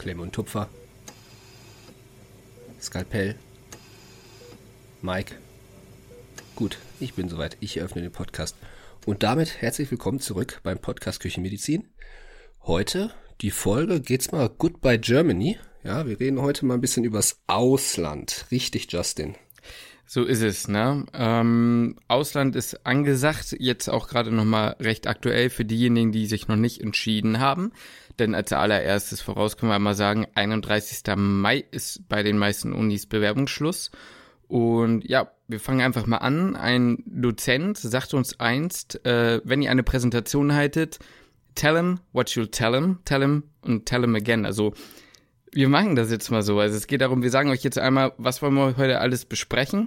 Klemme und Tupfer. Skalpell. Mike. Gut, ich bin soweit. Ich eröffne den Podcast. Und damit herzlich willkommen zurück beim Podcast Küchenmedizin. Heute die Folge geht's mal Goodbye Germany. Ja, wir reden heute mal ein bisschen übers Ausland. Richtig, Justin. So ist es, ne? Ähm, Ausland ist angesagt, jetzt auch gerade nochmal recht aktuell für diejenigen, die sich noch nicht entschieden haben. Denn als allererstes voraus können wir mal sagen, 31. Mai ist bei den meisten Unis Bewerbungsschluss. Und ja, wir fangen einfach mal an. Ein Dozent sagte uns einst, äh, wenn ihr eine Präsentation haltet, tell him what you'll tell him, tell him und tell him again. Also wir machen das jetzt mal so. Also es geht darum, wir sagen euch jetzt einmal, was wollen wir heute alles besprechen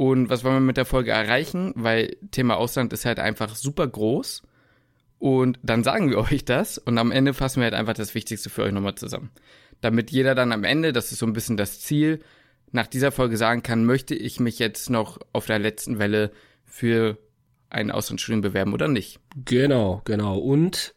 und was wollen wir mit der Folge erreichen, weil Thema Ausland ist halt einfach super groß. Und dann sagen wir euch das und am Ende fassen wir halt einfach das Wichtigste für euch nochmal zusammen. Damit jeder dann am Ende, das ist so ein bisschen das Ziel, nach dieser Folge sagen kann, möchte ich mich jetzt noch auf der letzten Welle für ein Auslandsstudium bewerben oder nicht. Genau, genau. Und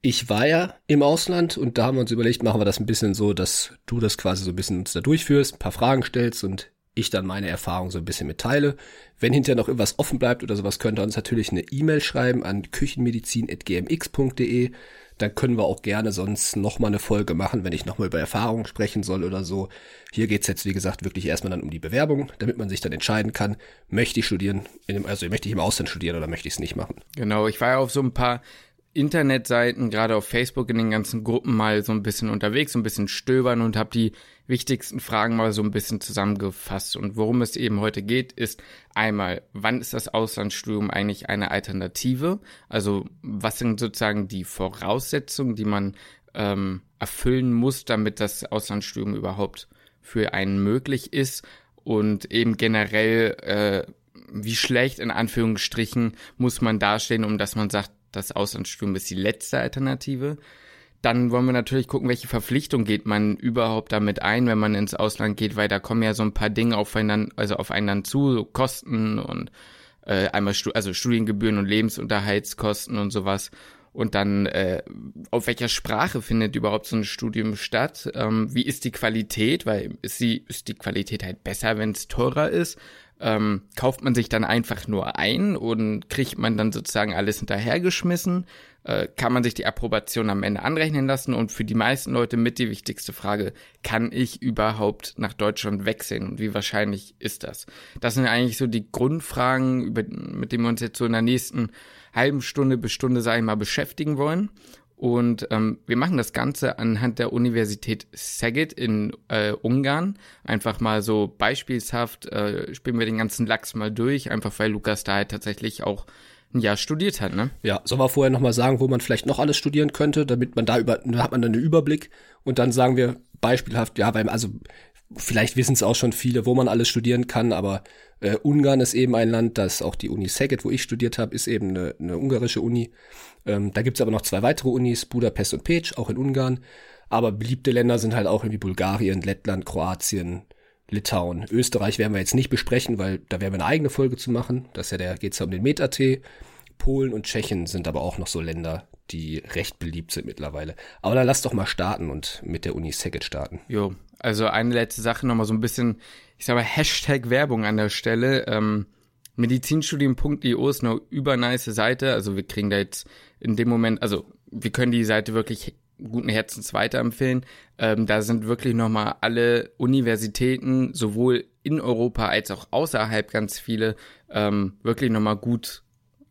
ich war ja im Ausland und da haben wir uns überlegt, machen wir das ein bisschen so, dass du das quasi so ein bisschen uns da durchführst, ein paar Fragen stellst und ich dann meine Erfahrung so ein bisschen mitteile. Wenn hinterher noch irgendwas offen bleibt oder sowas, könnt ihr uns natürlich eine E-Mail schreiben an küchenmedizin.gmx.de. Dann können wir auch gerne sonst nochmal eine Folge machen, wenn ich nochmal über Erfahrungen sprechen soll oder so. Hier geht's jetzt, wie gesagt, wirklich erstmal dann um die Bewerbung, damit man sich dann entscheiden kann, möchte ich studieren, also möchte ich im Ausland studieren oder möchte ich es nicht machen. Genau, ich war ja auf so ein paar Internetseiten, gerade auf Facebook in den ganzen Gruppen mal so ein bisschen unterwegs, so ein bisschen stöbern und habe die wichtigsten Fragen mal so ein bisschen zusammengefasst. Und worum es eben heute geht, ist einmal, wann ist das Auslandsstudium eigentlich eine Alternative? Also was sind sozusagen die Voraussetzungen, die man ähm, erfüllen muss, damit das Auslandsstudium überhaupt für einen möglich ist? Und eben generell, äh, wie schlecht in Anführungsstrichen muss man dastehen, um dass man sagt, das Auslandsstudium ist die letzte Alternative. Dann wollen wir natürlich gucken, welche Verpflichtung geht man überhaupt damit ein, wenn man ins Ausland geht, weil da kommen ja so ein paar Dinge aufeinander, also aufeinander zu, so Kosten und äh, einmal Stu also Studiengebühren und Lebensunterhaltskosten und sowas. Und dann, äh, auf welcher Sprache findet überhaupt so ein Studium statt? Ähm, wie ist die Qualität? Weil ist, sie, ist die Qualität halt besser, wenn es teurer ist? Ähm, kauft man sich dann einfach nur ein und kriegt man dann sozusagen alles hinterhergeschmissen? Äh, kann man sich die Approbation am Ende anrechnen lassen? Und für die meisten Leute mit die wichtigste Frage, kann ich überhaupt nach Deutschland wechseln? Und wie wahrscheinlich ist das? Das sind eigentlich so die Grundfragen, über, mit denen wir uns jetzt so in der nächsten halben Stunde bis Stunde, sage ich mal, beschäftigen wollen. Und ähm, wir machen das Ganze anhand der Universität Szeged in äh, Ungarn. Einfach mal so beispielshaft äh, spielen wir den ganzen Lachs mal durch, einfach weil Lukas da halt tatsächlich auch ein Jahr studiert hat, ne? Ja, sollen wir vorher nochmal sagen, wo man vielleicht noch alles studieren könnte, damit man da über, da hat man dann einen Überblick und dann sagen wir beispielhaft, ja, weil, also vielleicht wissen es auch schon viele, wo man alles studieren kann, aber äh, Ungarn ist eben ein Land, das auch die Uni Szeged, wo ich studiert habe, ist eben eine, eine ungarische Uni. Ähm, da gibt's aber noch zwei weitere Unis, Budapest und Peć, auch in Ungarn. Aber beliebte Länder sind halt auch irgendwie Bulgarien, Lettland, Kroatien, Litauen. Österreich werden wir jetzt nicht besprechen, weil da werden wir eine eigene Folge zu machen. Das ist ja der, geht's ja um den Metatee. Polen und Tschechien sind aber auch noch so Länder, die recht beliebt sind mittlerweile. Aber dann lass doch mal starten und mit der Uni Szeged starten. Jo, also eine letzte Sache nochmal so ein bisschen, ich sag mal, Hashtag Werbung an der Stelle. Ähm, Medizinstudium.io ist eine übernice Seite. Also wir kriegen da jetzt in dem Moment, also wir können die Seite wirklich guten Herzens weiterempfehlen. Ähm, da sind wirklich nochmal alle Universitäten, sowohl in Europa als auch außerhalb ganz viele, ähm, wirklich nochmal gut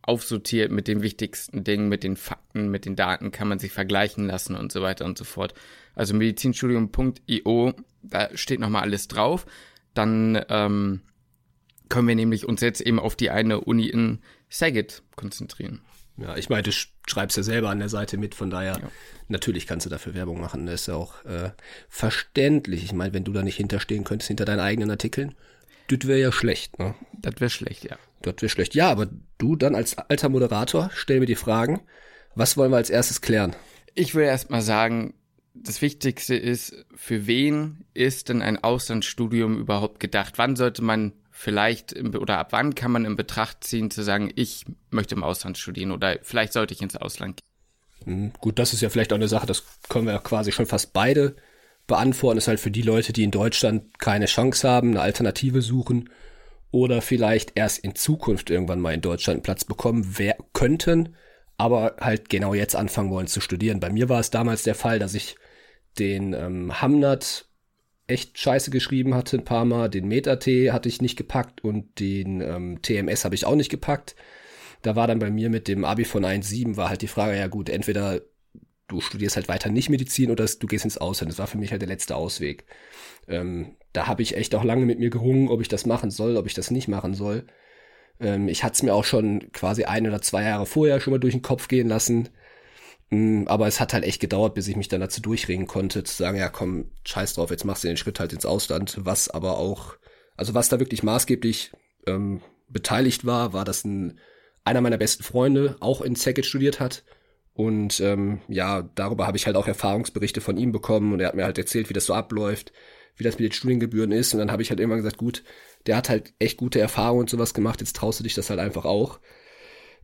aufsortiert mit den wichtigsten Dingen, mit den Fakten, mit den Daten, kann man sich vergleichen lassen und so weiter und so fort. Also medizinstudium.io, da steht nochmal alles drauf. Dann ähm, können wir nämlich uns jetzt eben auf die eine Uni in Saget konzentrieren. Ja, ich meine, du schreibst ja selber an der Seite mit, von daher ja. natürlich kannst du dafür Werbung machen. Das ist ja auch äh, verständlich. Ich meine, wenn du da nicht hinterstehen könntest hinter deinen eigenen Artikeln, das wäre ja schlecht, ne? Das wäre schlecht, ja. Das wäre schlecht. Ja, aber du dann als alter Moderator, stell mir die Fragen. Was wollen wir als erstes klären? Ich will erst mal sagen, das Wichtigste ist, für wen ist denn ein Auslandsstudium überhaupt gedacht? Wann sollte man vielleicht oder ab wann kann man in Betracht ziehen zu sagen, ich möchte im Ausland studieren oder vielleicht sollte ich ins Ausland gehen? Hm, gut, das ist ja vielleicht auch eine Sache, das können wir ja quasi schon fast beide beantworten. ist halt für die Leute, die in Deutschland keine Chance haben, eine Alternative suchen oder vielleicht erst in Zukunft irgendwann mal in Deutschland Platz bekommen wer könnten, aber halt genau jetzt anfangen wollen zu studieren. Bei mir war es damals der Fall, dass ich den ähm, Hamnat echt scheiße geschrieben hatte ein paar Mal, den Meta-T hatte ich nicht gepackt und den ähm, TMS habe ich auch nicht gepackt. Da war dann bei mir mit dem Abi von 1,7 war halt die Frage, ja gut, entweder du studierst halt weiter nicht Medizin oder du gehst ins Ausland. Das war für mich halt der letzte Ausweg. Ähm, da habe ich echt auch lange mit mir gerungen, ob ich das machen soll, ob ich das nicht machen soll. Ähm, ich hatte es mir auch schon quasi ein oder zwei Jahre vorher schon mal durch den Kopf gehen lassen. Ähm, aber es hat halt echt gedauert, bis ich mich dann dazu durchringen konnte, zu sagen, ja komm, scheiß drauf, jetzt machst du den Schritt halt ins Ausland. Was aber auch, also was da wirklich maßgeblich ähm, beteiligt war, war, dass ein, einer meiner besten Freunde auch in Sackett studiert hat und ähm, ja, darüber habe ich halt auch Erfahrungsberichte von ihm bekommen und er hat mir halt erzählt, wie das so abläuft, wie das mit den Studiengebühren ist. Und dann habe ich halt irgendwann gesagt, gut, der hat halt echt gute Erfahrungen und sowas gemacht, jetzt traust du dich das halt einfach auch.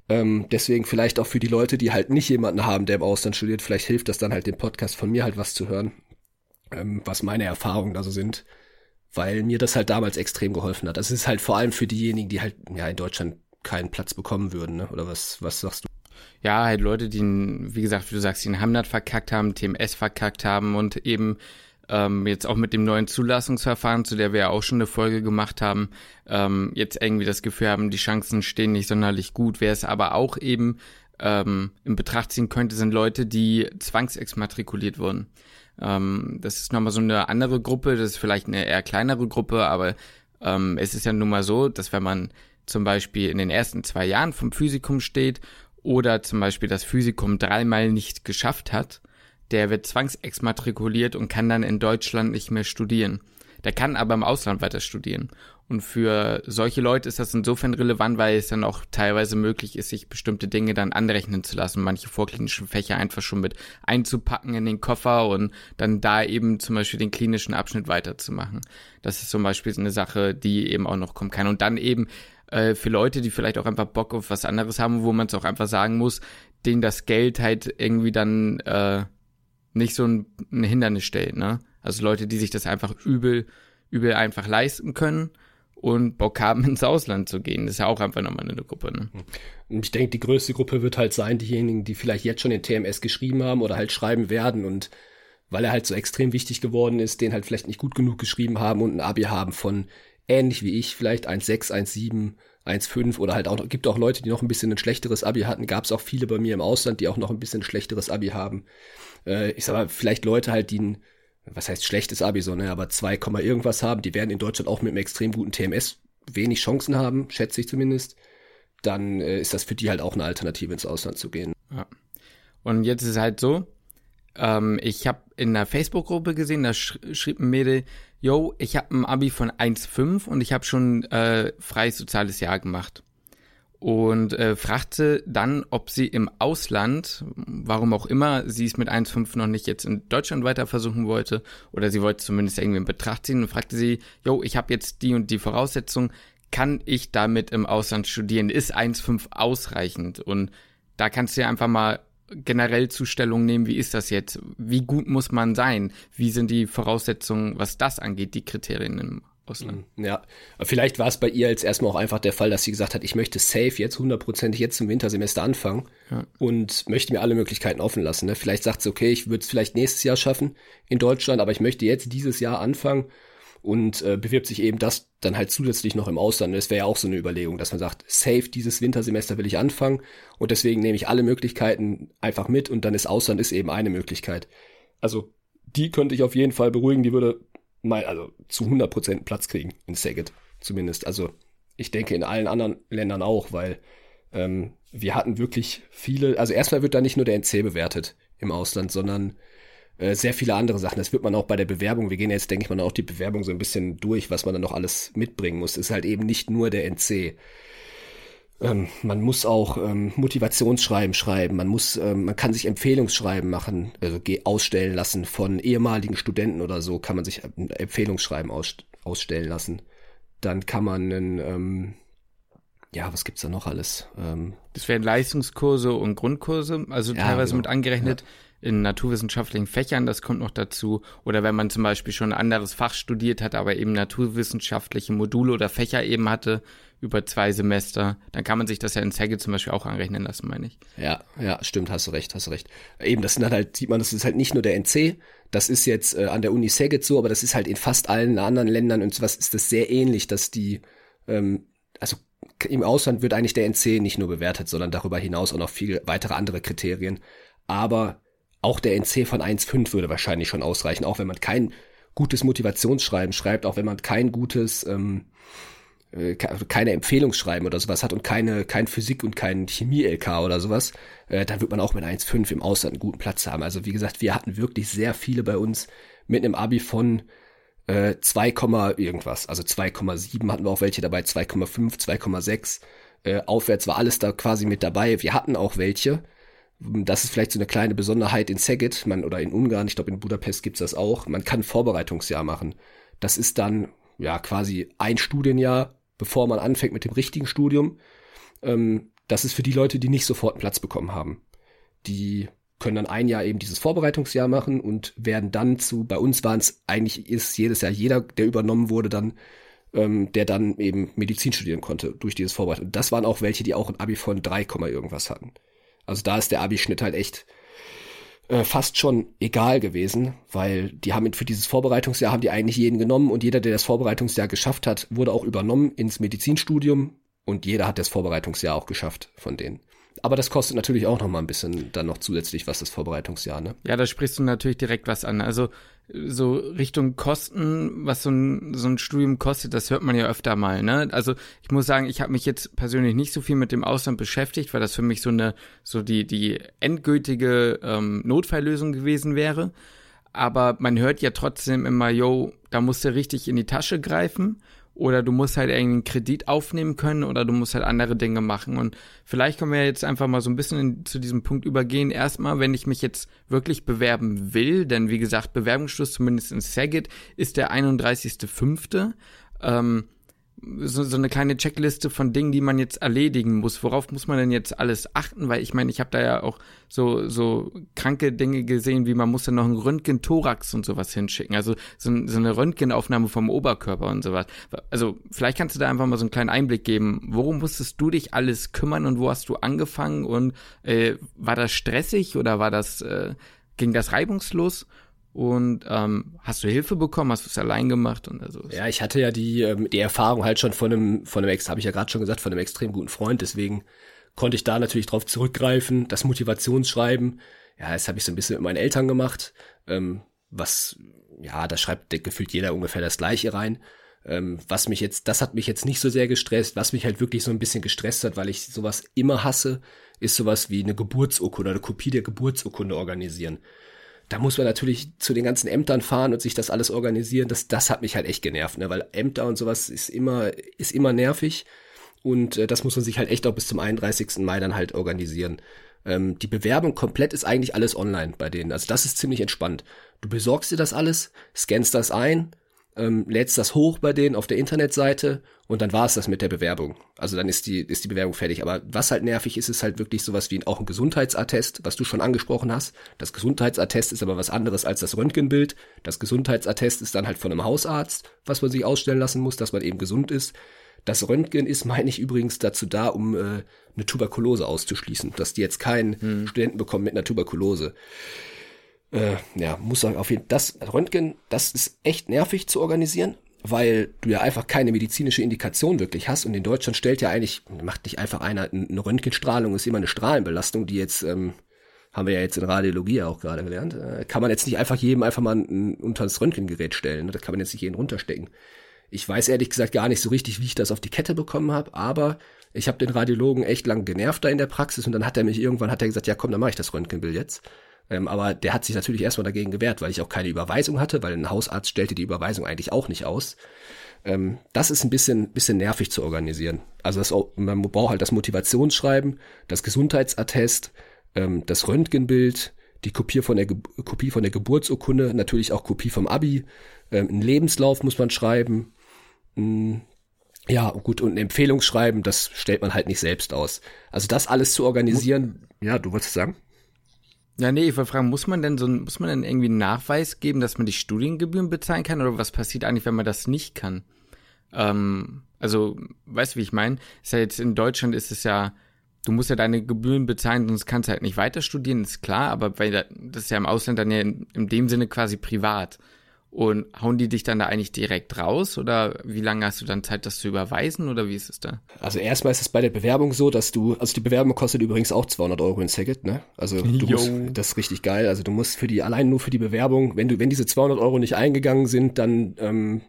Ähm, deswegen vielleicht auch für die Leute, die halt nicht jemanden haben, der im Ausland studiert, vielleicht hilft das dann halt dem Podcast von mir halt was zu hören, ähm, was meine Erfahrungen da so sind, weil mir das halt damals extrem geholfen hat. Das ist halt vor allem für diejenigen, die halt ja in Deutschland keinen Platz bekommen würden, ne? Oder was, was sagst du? Ja, halt Leute, die, wie gesagt, wie du sagst, den Hamnat verkackt haben, TMS verkackt haben und eben ähm, jetzt auch mit dem neuen Zulassungsverfahren, zu der wir ja auch schon eine Folge gemacht haben, ähm, jetzt irgendwie das Gefühl haben, die Chancen stehen nicht sonderlich gut. Wer es aber auch eben ähm, in Betracht ziehen könnte, sind Leute, die zwangsexmatrikuliert wurden. Ähm, das ist nochmal so eine andere Gruppe, das ist vielleicht eine eher kleinere Gruppe, aber ähm, es ist ja nun mal so, dass wenn man zum Beispiel in den ersten zwei Jahren vom Physikum steht oder zum Beispiel das Physikum dreimal nicht geschafft hat, der wird zwangsexmatrikuliert und kann dann in Deutschland nicht mehr studieren. Der kann aber im Ausland weiter studieren. Und für solche Leute ist das insofern relevant, weil es dann auch teilweise möglich ist, sich bestimmte Dinge dann anrechnen zu lassen, manche vorklinischen Fächer einfach schon mit einzupacken in den Koffer und dann da eben zum Beispiel den klinischen Abschnitt weiterzumachen. Das ist zum Beispiel eine Sache, die eben auch noch kommen kann. Und dann eben äh, für Leute, die vielleicht auch einfach Bock auf was anderes haben, wo man es auch einfach sagen muss, denen das Geld halt irgendwie dann äh, nicht so ein, ein Hindernis stellt, ne? Also Leute, die sich das einfach übel, übel einfach leisten können und Bock haben, ins Ausland zu gehen. Das ist ja auch einfach nochmal eine Gruppe. Ne? Ich denke, die größte Gruppe wird halt sein, diejenigen, die vielleicht jetzt schon den TMS geschrieben haben oder halt schreiben werden und weil er halt so extrem wichtig geworden ist, den halt vielleicht nicht gut genug geschrieben haben und ein Abi haben von ähnlich wie ich, vielleicht 1,6, 1,7, 1,5 oder halt auch, gibt auch Leute, die noch ein bisschen ein schlechteres Abi hatten. Gab es auch viele bei mir im Ausland, die auch noch ein bisschen ein schlechteres Abi haben. Äh, ich sag mal, vielleicht Leute halt, die ein, was heißt schlechtes Abi, so, ne, aber 2, irgendwas haben, die werden in Deutschland auch mit einem extrem guten TMS wenig Chancen haben, schätze ich zumindest. Dann äh, ist das für die halt auch eine Alternative ins Ausland zu gehen. Ja. Und jetzt ist es halt so, ähm, ich habe in einer Facebook-Gruppe gesehen, da sch schrieb ein Mädel, yo, ich habe ein Abi von 1,5 und ich habe schon äh, freies soziales Jahr gemacht. Und äh, fragte dann, ob sie im Ausland, warum auch immer, sie es mit 1,5 noch nicht jetzt in Deutschland weiter versuchen wollte, oder sie wollte zumindest irgendwie in Betracht ziehen und fragte sie, yo, ich habe jetzt die und die Voraussetzung, kann ich damit im Ausland studieren? Ist 1,5 ausreichend? Und da kannst du ja einfach mal generell zu Stellung nehmen, wie ist das jetzt? Wie gut muss man sein? Wie sind die Voraussetzungen, was das angeht, die Kriterien im Ausland? Mhm, ja, vielleicht war es bei ihr jetzt erstmal auch einfach der Fall, dass sie gesagt hat, ich möchte safe jetzt hundertprozentig jetzt zum Wintersemester anfangen ja. und möchte mir alle Möglichkeiten offen lassen. Ne? Vielleicht sagt sie, okay, ich würde es vielleicht nächstes Jahr schaffen in Deutschland, aber ich möchte jetzt dieses Jahr anfangen und äh, bewirbt sich eben das dann halt zusätzlich noch im Ausland. Das wäre ja auch so eine Überlegung, dass man sagt, safe, dieses Wintersemester will ich anfangen und deswegen nehme ich alle Möglichkeiten einfach mit und dann ist Ausland ist eben eine Möglichkeit. Also die könnte ich auf jeden Fall beruhigen, die würde mal, also zu 100% Platz kriegen in Saget zumindest. Also ich denke in allen anderen Ländern auch, weil ähm, wir hatten wirklich viele, also erstmal wird da nicht nur der NC bewertet im Ausland, sondern äh, sehr viele andere Sachen. Das wird man auch bei der Bewerbung, wir gehen jetzt, denke ich mal, auch die Bewerbung so ein bisschen durch, was man dann noch alles mitbringen muss. Ist halt eben nicht nur der NC. Ähm, man muss auch ähm, Motivationsschreiben schreiben, man muss, ähm, man kann sich Empfehlungsschreiben machen, also ausstellen lassen von ehemaligen Studenten oder so, kann man sich Empfehlungsschreiben aus, ausstellen lassen. Dann kann man einen, ähm, ja, was gibt's da noch alles? Ähm, das wären Leistungskurse und Grundkurse, also ja, teilweise genau. mit angerechnet. Ja. In naturwissenschaftlichen Fächern, das kommt noch dazu. Oder wenn man zum Beispiel schon ein anderes Fach studiert hat, aber eben naturwissenschaftliche Module oder Fächer eben hatte, über zwei Semester, dann kann man sich das ja in Zegge zum Beispiel auch anrechnen lassen, meine ich. Ja, ja, stimmt, hast du recht, hast du recht. Eben, das sind halt, sieht man, das ist halt nicht nur der NC, das ist jetzt äh, an der Uni Saget so, aber das ist halt in fast allen anderen Ländern und sowas ist das sehr ähnlich, dass die, ähm, also im Ausland wird eigentlich der NC nicht nur bewertet, sondern darüber hinaus auch noch viele weitere andere Kriterien. Aber auch der NC von 1,5 würde wahrscheinlich schon ausreichen, auch wenn man kein gutes Motivationsschreiben schreibt, auch wenn man kein gutes, ähm, äh, keine Empfehlungsschreiben oder sowas hat und keine, kein Physik und kein Chemie-LK oder sowas, äh, dann wird man auch mit 1,5 im Ausland einen guten Platz haben. Also wie gesagt, wir hatten wirklich sehr viele bei uns mit einem Abi von äh, 2, irgendwas. Also 2,7 hatten wir auch welche dabei, 2,5, 2,6. Äh, aufwärts war alles da quasi mit dabei. Wir hatten auch welche. Das ist vielleicht so eine kleine Besonderheit in Szeged, man, oder in Ungarn, ich glaube in Budapest gibt's das auch. Man kann Vorbereitungsjahr machen. Das ist dann ja quasi ein Studienjahr, bevor man anfängt mit dem richtigen Studium. Ähm, das ist für die Leute, die nicht sofort einen Platz bekommen haben. Die können dann ein Jahr eben dieses Vorbereitungsjahr machen und werden dann zu, bei uns waren es eigentlich ist jedes Jahr jeder, der übernommen wurde, dann, ähm, der dann eben Medizin studieren konnte durch dieses Vorbereitung. Und das waren auch welche, die auch ein Abi von 3, irgendwas hatten. Also da ist der Abi-Schnitt halt echt äh, fast schon egal gewesen, weil die haben für dieses Vorbereitungsjahr haben die eigentlich jeden genommen und jeder, der das Vorbereitungsjahr geschafft hat, wurde auch übernommen ins Medizinstudium und jeder hat das Vorbereitungsjahr auch geschafft von denen. Aber das kostet natürlich auch noch mal ein bisschen dann noch zusätzlich was das Vorbereitungsjahr, ne? Ja, da sprichst du natürlich direkt was an. Also so Richtung Kosten, was so ein, so ein Studium kostet, das hört man ja öfter mal, ne? Also ich muss sagen, ich habe mich jetzt persönlich nicht so viel mit dem Ausland beschäftigt, weil das für mich so eine, so die, die endgültige ähm, Notfalllösung gewesen wäre. Aber man hört ja trotzdem immer, yo, da musst du richtig in die Tasche greifen oder du musst halt irgendeinen Kredit aufnehmen können oder du musst halt andere Dinge machen. Und vielleicht können wir jetzt einfach mal so ein bisschen in, zu diesem Punkt übergehen. Erstmal, wenn ich mich jetzt wirklich bewerben will, denn wie gesagt, Bewerbungsschluss zumindest in Saget ist der 31.05. Ähm, so, so eine kleine Checkliste von Dingen, die man jetzt erledigen muss. Worauf muss man denn jetzt alles achten? Weil ich meine, ich habe da ja auch so so kranke Dinge gesehen, wie man muss dann noch einen Röntgen-Thorax und sowas hinschicken. Also so, so eine Röntgenaufnahme vom Oberkörper und sowas. Also vielleicht kannst du da einfach mal so einen kleinen Einblick geben. Worum musstest du dich alles kümmern und wo hast du angefangen? Und äh, war das stressig oder war das äh, ging das reibungslos? Und ähm, hast du Hilfe bekommen? Hast du es allein gemacht und also? Ja, ich hatte ja die ähm, die Erfahrung halt schon von einem von einem Ex, habe ich ja gerade schon gesagt, von einem extrem guten Freund. Deswegen konnte ich da natürlich drauf zurückgreifen. Das Motivationsschreiben, ja, das habe ich so ein bisschen mit meinen Eltern gemacht. Ähm, was, ja, da schreibt gefühlt jeder ungefähr das Gleiche rein. Ähm, was mich jetzt, das hat mich jetzt nicht so sehr gestresst. Was mich halt wirklich so ein bisschen gestresst hat, weil ich sowas immer hasse, ist sowas wie eine Geburtsurkunde oder eine Kopie der Geburtsurkunde organisieren da muss man natürlich zu den ganzen Ämtern fahren und sich das alles organisieren. Das, das hat mich halt echt genervt, ne? weil Ämter und sowas ist immer, ist immer nervig. Und äh, das muss man sich halt echt auch bis zum 31. Mai dann halt organisieren. Ähm, die Bewerbung komplett ist eigentlich alles online bei denen. Also das ist ziemlich entspannt. Du besorgst dir das alles, scannst das ein, ähm, lädst das hoch bei denen auf der Internetseite und dann war es das mit der Bewerbung. Also dann ist die, ist die Bewerbung fertig. Aber was halt nervig ist, ist halt wirklich sowas wie auch ein Gesundheitsattest, was du schon angesprochen hast. Das Gesundheitsattest ist aber was anderes als das Röntgenbild. Das Gesundheitsattest ist dann halt von einem Hausarzt, was man sich ausstellen lassen muss, dass man eben gesund ist. Das Röntgen ist, meine ich, übrigens dazu da, um äh, eine Tuberkulose auszuschließen, dass die jetzt keinen hm. Studenten bekommen mit einer Tuberkulose äh, ja, muss sagen, auf jeden Fall, das Röntgen, das ist echt nervig zu organisieren, weil du ja einfach keine medizinische Indikation wirklich hast und in Deutschland stellt ja eigentlich, macht nicht einfach einer, eine Röntgenstrahlung ist immer eine Strahlenbelastung, die jetzt, ähm, haben wir ja jetzt in Radiologie auch gerade gelernt, äh, kann man jetzt nicht einfach jedem einfach mal ein, unter das Röntgengerät stellen, ne? das kann man jetzt nicht jeden runterstecken. Ich weiß ehrlich gesagt gar nicht so richtig, wie ich das auf die Kette bekommen habe, aber ich habe den Radiologen echt lang genervt da in der Praxis und dann hat er mich irgendwann hat er gesagt, ja komm, dann mache ich das Röntgenbild jetzt. Ähm, aber der hat sich natürlich erstmal dagegen gewehrt, weil ich auch keine Überweisung hatte, weil ein Hausarzt stellte die Überweisung eigentlich auch nicht aus. Ähm, das ist ein bisschen, bisschen nervig zu organisieren. Also das, man braucht halt das Motivationsschreiben, das Gesundheitsattest, ähm, das Röntgenbild, die Kopie von der, Ge Kopie von der Geburtsurkunde, natürlich auch Kopie vom Abi, ähm, einen Lebenslauf muss man schreiben, mh, hm, Ja, gut, und ein Empfehlungsschreiben, das stellt man halt nicht selbst aus. Also das alles zu organisieren, ja, du wolltest sagen? Ja, nee, ich wollte fragen, muss man denn so muss man denn irgendwie einen Nachweis geben, dass man die Studiengebühren bezahlen kann oder was passiert eigentlich, wenn man das nicht kann? Ähm, also, weißt du, wie ich meine? Ist ja jetzt in Deutschland ist es ja, du musst ja deine Gebühren bezahlen, sonst kannst du halt nicht weiter studieren, ist klar, aber weil das ist ja im Ausland dann ja in, in dem Sinne quasi privat. Und hauen die dich dann da eigentlich direkt raus oder wie lange hast du dann Zeit, das zu überweisen oder wie ist es da? Also erstmal ist es bei der Bewerbung so, dass du, also die Bewerbung kostet übrigens auch 200 Euro in Seged, ne? Also du musst, das ist richtig geil. Also du musst für die, allein nur für die Bewerbung, wenn du, wenn diese 200 Euro nicht eingegangen sind, dann, ähm,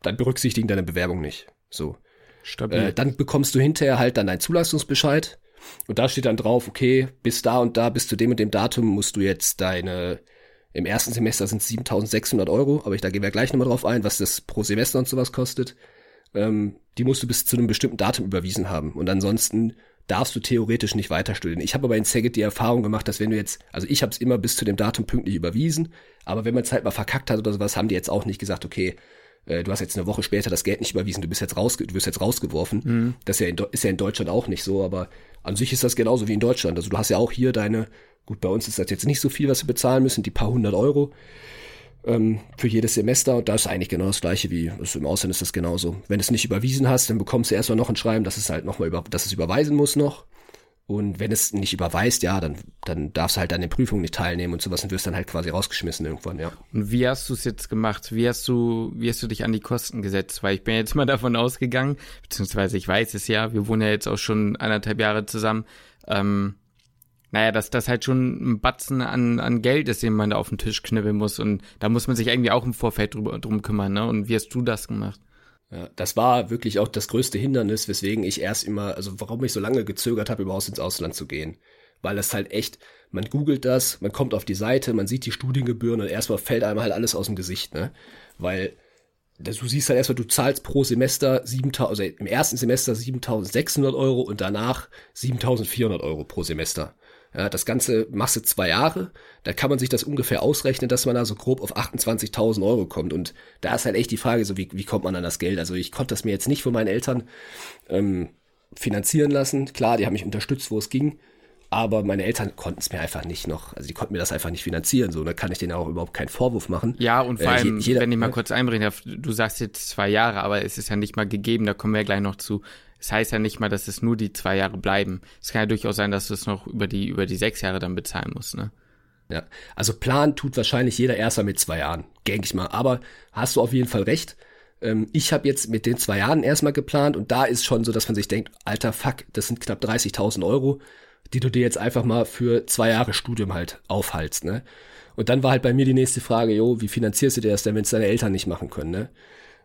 dann berücksichtigen deine Bewerbung nicht. So. Stabil. Äh, dann bekommst du hinterher halt dann deinen Zulassungsbescheid und da steht dann drauf, okay, bis da und da, bis zu dem und dem Datum musst du jetzt deine im ersten Semester sind es 7600 Euro, aber ich, da gehen wir gleich nochmal drauf ein, was das pro Semester und sowas kostet. Ähm, die musst du bis zu einem bestimmten Datum überwiesen haben. Und ansonsten darfst du theoretisch nicht weiter studieren. Ich habe aber in Seged die Erfahrung gemacht, dass wenn du jetzt, also ich habe es immer bis zu dem Datum pünktlich überwiesen, aber wenn man es halt mal verkackt hat oder sowas, haben die jetzt auch nicht gesagt, okay, äh, du hast jetzt eine Woche später das Geld nicht überwiesen, du bist jetzt raus, du wirst jetzt rausgeworfen. Mhm. Das ist ja, in, ist ja in Deutschland auch nicht so, aber an sich ist das genauso wie in Deutschland. Also du hast ja auch hier deine Gut, bei uns ist das jetzt nicht so viel, was wir bezahlen müssen, die paar hundert Euro ähm, für jedes Semester. Und da ist eigentlich genau das gleiche wie also im Ausland ist das genauso. Wenn du es nicht überwiesen hast, dann bekommst du erstmal noch ein Schreiben, dass es halt nochmal über, dass es überweisen muss noch. Und wenn es nicht überweist, ja, dann, dann darfst du halt an den Prüfungen nicht teilnehmen und sowas und wirst dann halt quasi rausgeschmissen irgendwann, ja. Und wie hast du es jetzt gemacht? Wie hast du, wie hast du dich an die Kosten gesetzt? Weil ich bin jetzt mal davon ausgegangen, beziehungsweise ich weiß es ja, wir wohnen ja jetzt auch schon anderthalb Jahre zusammen, ähm, naja, dass das halt schon ein Batzen an, an Geld ist, den man da auf den Tisch knibbeln muss. Und da muss man sich irgendwie auch im Vorfeld drüber, drum kümmern, ne? Und wie hast du das gemacht? Ja, das war wirklich auch das größte Hindernis, weswegen ich erst immer, also warum ich so lange gezögert habe, überhaupt ins Ausland zu gehen. Weil das halt echt, man googelt das, man kommt auf die Seite, man sieht die Studiengebühren und erstmal fällt einem halt alles aus dem Gesicht, ne? Weil du siehst halt erstmal, du zahlst pro Semester 7000, also im ersten Semester 7600 Euro und danach 7400 Euro pro Semester. Ja, das Ganze machst du zwei Jahre, da kann man sich das ungefähr ausrechnen, dass man da so grob auf 28.000 Euro kommt. Und da ist halt echt die Frage, so wie, wie kommt man an das Geld? Also ich konnte das mir jetzt nicht von meinen Eltern ähm, finanzieren lassen. Klar, die haben mich unterstützt, wo es ging. Aber meine Eltern konnten es mir einfach nicht noch, also die konnten mir das einfach nicht finanzieren, so, da kann ich denen auch überhaupt keinen Vorwurf machen. Ja, und vor äh, allem, jeder, wenn ich mal kurz einbringen darf, du sagst jetzt zwei Jahre, aber es ist ja nicht mal gegeben, da kommen wir ja gleich noch zu. Das heißt ja nicht mal, dass es nur die zwei Jahre bleiben. Es kann ja durchaus sein, dass du es noch über die, über die sechs Jahre dann bezahlen musst, ne? Ja, also Plan tut wahrscheinlich jeder erster mit zwei Jahren, denke ich mal. Aber hast du auf jeden Fall recht. Ähm, ich habe jetzt mit den zwei Jahren erstmal geplant und da ist schon so, dass man sich denkt, alter Fuck, das sind knapp 30.000 Euro, die du dir jetzt einfach mal für zwei Jahre Studium halt aufhalst, ne? Und dann war halt bei mir die nächste Frage, jo, wie finanzierst du dir das denn, wenn es deine Eltern nicht machen können, ne?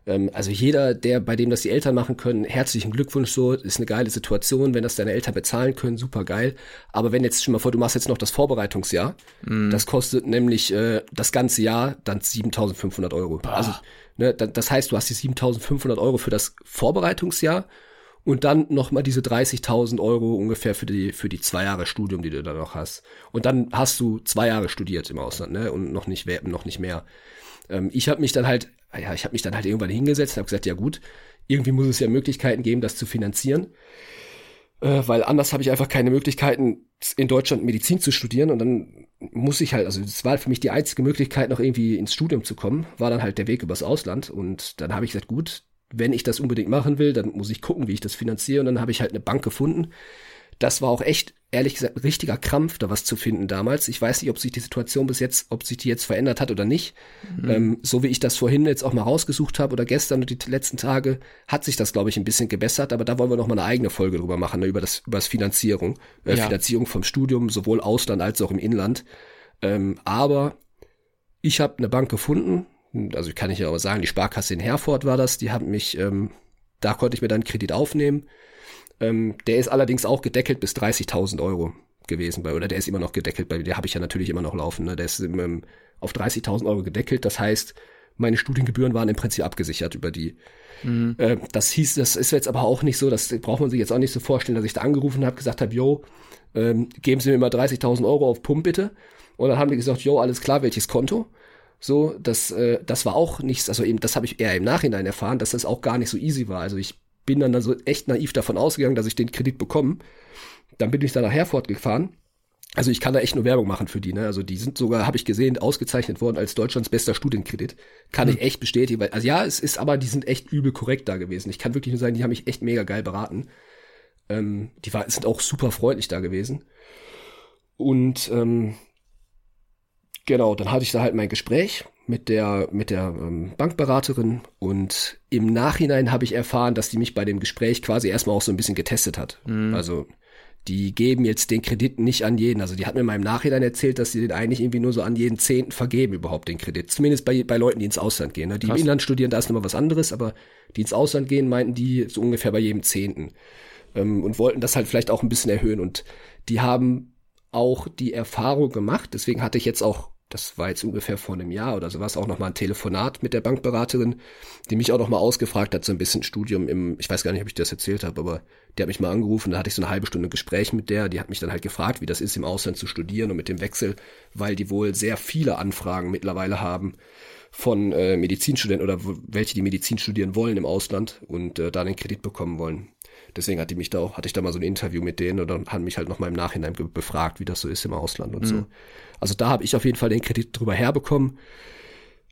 Ähm, also jeder, der, bei dem das die Eltern machen können, herzlichen Glückwunsch so, ist eine geile Situation, wenn das deine Eltern bezahlen können, super geil. Aber wenn jetzt schon mal vor, du machst jetzt noch das Vorbereitungsjahr, mm. das kostet nämlich äh, das ganze Jahr dann 7.500 Euro. Bah. Also, ne, das heißt, du hast die 7.500 Euro für das Vorbereitungsjahr und dann nochmal diese 30.000 Euro ungefähr für die, für die zwei Jahre Studium, die du da noch hast. Und dann hast du zwei Jahre studiert im Ausland, ne, und noch nicht, noch nicht mehr. Ähm, ich habe mich dann halt ja, ich habe mich dann halt irgendwann hingesetzt und habe gesagt, ja gut, irgendwie muss es ja Möglichkeiten geben, das zu finanzieren. Äh, weil anders habe ich einfach keine Möglichkeiten, in Deutschland Medizin zu studieren. Und dann muss ich halt, also das war für mich die einzige Möglichkeit, noch irgendwie ins Studium zu kommen, war dann halt der Weg übers Ausland. Und dann habe ich gesagt, gut, wenn ich das unbedingt machen will, dann muss ich gucken, wie ich das finanziere. Und dann habe ich halt eine Bank gefunden, das war auch echt, ehrlich gesagt, ein richtiger Krampf, da was zu finden damals. Ich weiß nicht, ob sich die Situation bis jetzt, ob sich die jetzt verändert hat oder nicht. Mhm. Ähm, so wie ich das vorhin jetzt auch mal rausgesucht habe oder gestern und die letzten Tage, hat sich das, glaube ich, ein bisschen gebessert. Aber da wollen wir noch mal eine eigene Folge drüber machen, ne, über das, über das Finanzierung, äh, ja. Finanzierung vom Studium, sowohl Ausland als auch im Inland. Ähm, aber ich habe eine Bank gefunden, also kann ich ja aber sagen, die Sparkasse in Herford war das, die haben mich, ähm, da konnte ich mir dann einen Kredit aufnehmen ähm, der ist allerdings auch gedeckelt bis 30.000 Euro gewesen bei, oder der ist immer noch gedeckelt bei, der habe ich ja natürlich immer noch laufen, ne? der ist ähm, auf 30.000 Euro gedeckelt, das heißt, meine Studiengebühren waren im Prinzip abgesichert über die. Mhm. Äh, das hieß, das ist jetzt aber auch nicht so, das braucht man sich jetzt auch nicht so vorstellen, dass ich da angerufen habe, gesagt habe, yo, ähm, geben Sie mir mal 30.000 Euro auf Pump bitte. Und dann haben die gesagt, yo, alles klar, welches Konto? So, das, äh, das war auch nichts, also eben, das habe ich eher im Nachhinein erfahren, dass das auch gar nicht so easy war. Also ich bin dann so echt naiv davon ausgegangen, dass ich den Kredit bekomme. Dann bin ich da nach Herford gefahren. Also ich kann da echt nur Werbung machen für die, ne? Also die sind sogar, habe ich gesehen, ausgezeichnet worden als Deutschlands bester Studienkredit. Kann mhm. ich echt bestätigen, weil, also ja, es ist aber, die sind echt übel korrekt da gewesen. Ich kann wirklich nur sagen, die haben mich echt mega geil beraten. Ähm, die war, sind auch super freundlich da gewesen. Und ähm, genau, dann hatte ich da halt mein Gespräch mit der, mit der ähm, Bankberaterin und im Nachhinein habe ich erfahren, dass die mich bei dem Gespräch quasi erstmal auch so ein bisschen getestet hat. Mhm. Also die geben jetzt den Kredit nicht an jeden. Also die hat mir mal im Nachhinein erzählt, dass sie den eigentlich irgendwie nur so an jeden Zehnten vergeben überhaupt den Kredit. Zumindest bei, bei Leuten, die ins Ausland gehen. Ne? Die Krass. im Inland studieren, da ist nochmal was anderes, aber die ins Ausland gehen, meinten die so ungefähr bei jedem Zehnten. Ähm, und wollten das halt vielleicht auch ein bisschen erhöhen. Und die haben auch die Erfahrung gemacht, deswegen hatte ich jetzt auch das war jetzt ungefähr vor einem Jahr oder sowas, auch nochmal ein Telefonat mit der Bankberaterin, die mich auch nochmal ausgefragt hat, so ein bisschen Studium im, ich weiß gar nicht, ob ich das erzählt habe, aber die hat mich mal angerufen, da hatte ich so eine halbe Stunde Gespräch mit der, die hat mich dann halt gefragt, wie das ist, im Ausland zu studieren und mit dem Wechsel, weil die wohl sehr viele Anfragen mittlerweile haben von äh, Medizinstudenten oder welche die Medizin studieren wollen im Ausland und äh, da den Kredit bekommen wollen. Deswegen hatte, mich da auch, hatte ich da mal so ein Interview mit denen und dann haben mich halt nochmal im Nachhinein befragt, wie das so ist im Ausland und mhm. so. Also da habe ich auf jeden Fall den Kredit drüber herbekommen.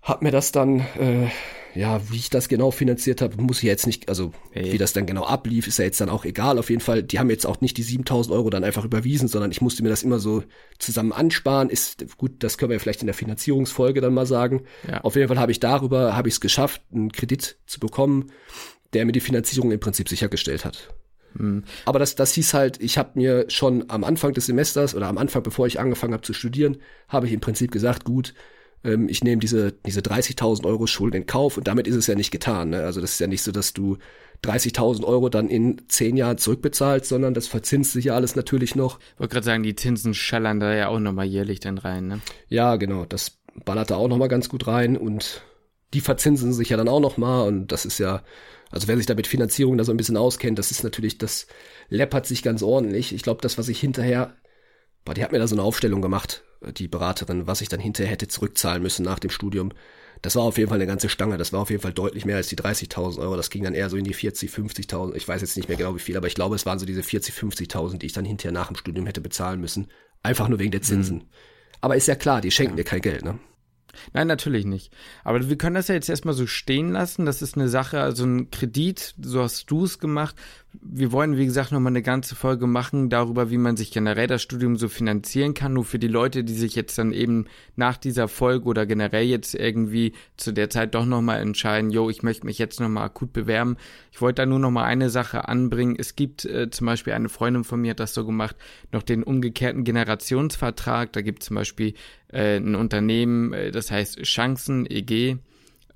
Hab mir das dann, äh, ja, wie ich das genau finanziert habe, muss ich jetzt nicht, also hey. wie das dann genau ablief, ist ja jetzt dann auch egal. Auf jeden Fall, die haben jetzt auch nicht die 7000 Euro dann einfach überwiesen, sondern ich musste mir das immer so zusammen ansparen. Ist gut, das können wir vielleicht in der Finanzierungsfolge dann mal sagen. Ja. Auf jeden Fall habe ich darüber, habe ich es geschafft, einen Kredit zu bekommen der mir die Finanzierung im Prinzip sichergestellt hat. Mhm. Aber das, das hieß halt, ich habe mir schon am Anfang des Semesters oder am Anfang, bevor ich angefangen habe zu studieren, habe ich im Prinzip gesagt, gut, ähm, ich nehme diese, diese 30.000 Euro Schulden in Kauf und damit ist es ja nicht getan. Ne? Also das ist ja nicht so, dass du 30.000 Euro dann in zehn Jahren zurückbezahlst, sondern das verzinst sich ja alles natürlich noch. Ich wollte gerade sagen, die Zinsen schallern da ja auch nochmal jährlich dann rein, ne? Ja, genau, das ballert da auch nochmal ganz gut rein und die verzinsen sich ja dann auch nochmal und das ist ja also wer sich da mit Finanzierung da so ein bisschen auskennt, das ist natürlich, das läppert sich ganz ordentlich. Ich glaube, das, was ich hinterher, boah, die hat mir da so eine Aufstellung gemacht, die Beraterin, was ich dann hinterher hätte zurückzahlen müssen nach dem Studium. Das war auf jeden Fall eine ganze Stange. Das war auf jeden Fall deutlich mehr als die 30.000 Euro. Das ging dann eher so in die 40, 50.000. Ich weiß jetzt nicht mehr genau wie viel, aber ich glaube, es waren so diese 40, 50.000, die ich dann hinterher nach dem Studium hätte bezahlen müssen. Einfach nur wegen der Zinsen. Mhm. Aber ist ja klar, die schenken ja. dir kein Geld, ne? Nein, natürlich nicht. Aber wir können das ja jetzt erstmal so stehen lassen. Das ist eine Sache, also ein Kredit, so hast du es gemacht, wir wollen, wie gesagt, nochmal eine ganze Folge machen darüber, wie man sich generell das Studium so finanzieren kann. Nur für die Leute, die sich jetzt dann eben nach dieser Folge oder generell jetzt irgendwie zu der Zeit doch nochmal entscheiden, yo, ich möchte mich jetzt nochmal akut bewerben. Ich wollte da nur nochmal eine Sache anbringen. Es gibt äh, zum Beispiel eine Freundin von mir hat das so gemacht, noch den umgekehrten Generationsvertrag. Da gibt zum Beispiel äh, ein Unternehmen, äh, das heißt Chancen EG.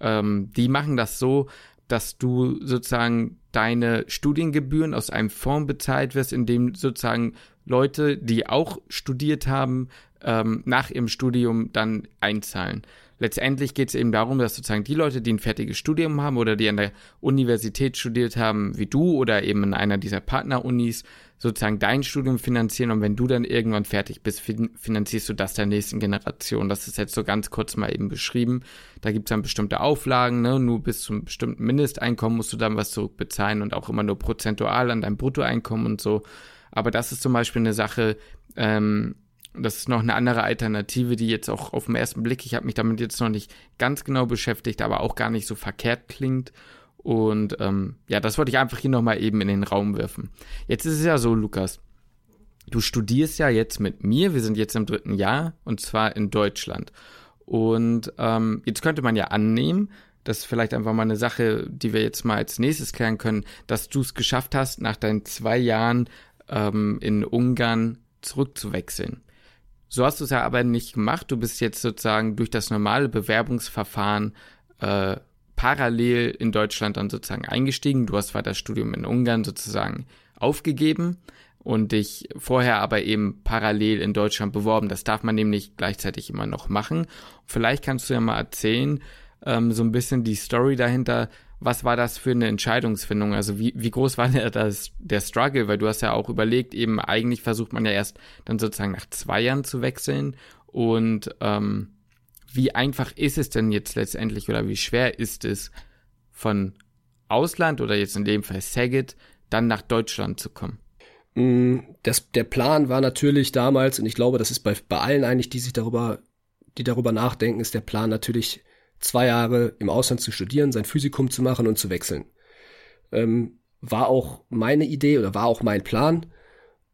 Ähm, die machen das so, dass du sozusagen deine Studiengebühren aus einem Fonds bezahlt wirst, in dem sozusagen Leute, die auch studiert haben, ähm, nach ihrem Studium dann einzahlen. Letztendlich geht es eben darum, dass sozusagen die Leute, die ein fertiges Studium haben oder die an der Universität studiert haben, wie du oder eben in einer dieser Partnerunis, sozusagen dein Studium finanzieren und wenn du dann irgendwann fertig bist, finanzierst du das der nächsten Generation. Das ist jetzt so ganz kurz mal eben beschrieben. Da gibt es dann bestimmte Auflagen, ne? nur bis zum bestimmten Mindesteinkommen musst du dann was zurückbezahlen und auch immer nur prozentual an dein Bruttoeinkommen und so. Aber das ist zum Beispiel eine Sache, ähm, das ist noch eine andere Alternative, die jetzt auch auf den ersten Blick, ich habe mich damit jetzt noch nicht ganz genau beschäftigt, aber auch gar nicht so verkehrt klingt. Und ähm, ja, das wollte ich einfach hier nochmal eben in den Raum werfen. Jetzt ist es ja so, Lukas, du studierst ja jetzt mit mir, wir sind jetzt im dritten Jahr und zwar in Deutschland. Und ähm, jetzt könnte man ja annehmen, das ist vielleicht einfach mal eine Sache, die wir jetzt mal als nächstes klären können, dass du es geschafft hast, nach deinen zwei Jahren ähm, in Ungarn zurückzuwechseln. So hast du es ja aber nicht gemacht. Du bist jetzt sozusagen durch das normale Bewerbungsverfahren äh, parallel in Deutschland dann sozusagen eingestiegen. Du hast zwar das Studium in Ungarn sozusagen aufgegeben und dich vorher aber eben parallel in Deutschland beworben. Das darf man nämlich gleichzeitig immer noch machen. Vielleicht kannst du ja mal erzählen, ähm, so ein bisschen die Story dahinter, was war das für eine Entscheidungsfindung? Also wie, wie groß war der, das, der Struggle? Weil du hast ja auch überlegt, eben eigentlich versucht man ja erst dann sozusagen nach zwei Jahren zu wechseln. Und ähm, wie einfach ist es denn jetzt letztendlich oder wie schwer ist es von Ausland oder jetzt in dem Fall Saget dann nach Deutschland zu kommen? Mm, das, der Plan war natürlich damals, und ich glaube, das ist bei, bei allen eigentlich, die sich darüber, die darüber nachdenken, ist der Plan natürlich, zwei Jahre im Ausland zu studieren, sein Physikum zu machen und zu wechseln. Ähm, war auch meine Idee oder war auch mein Plan,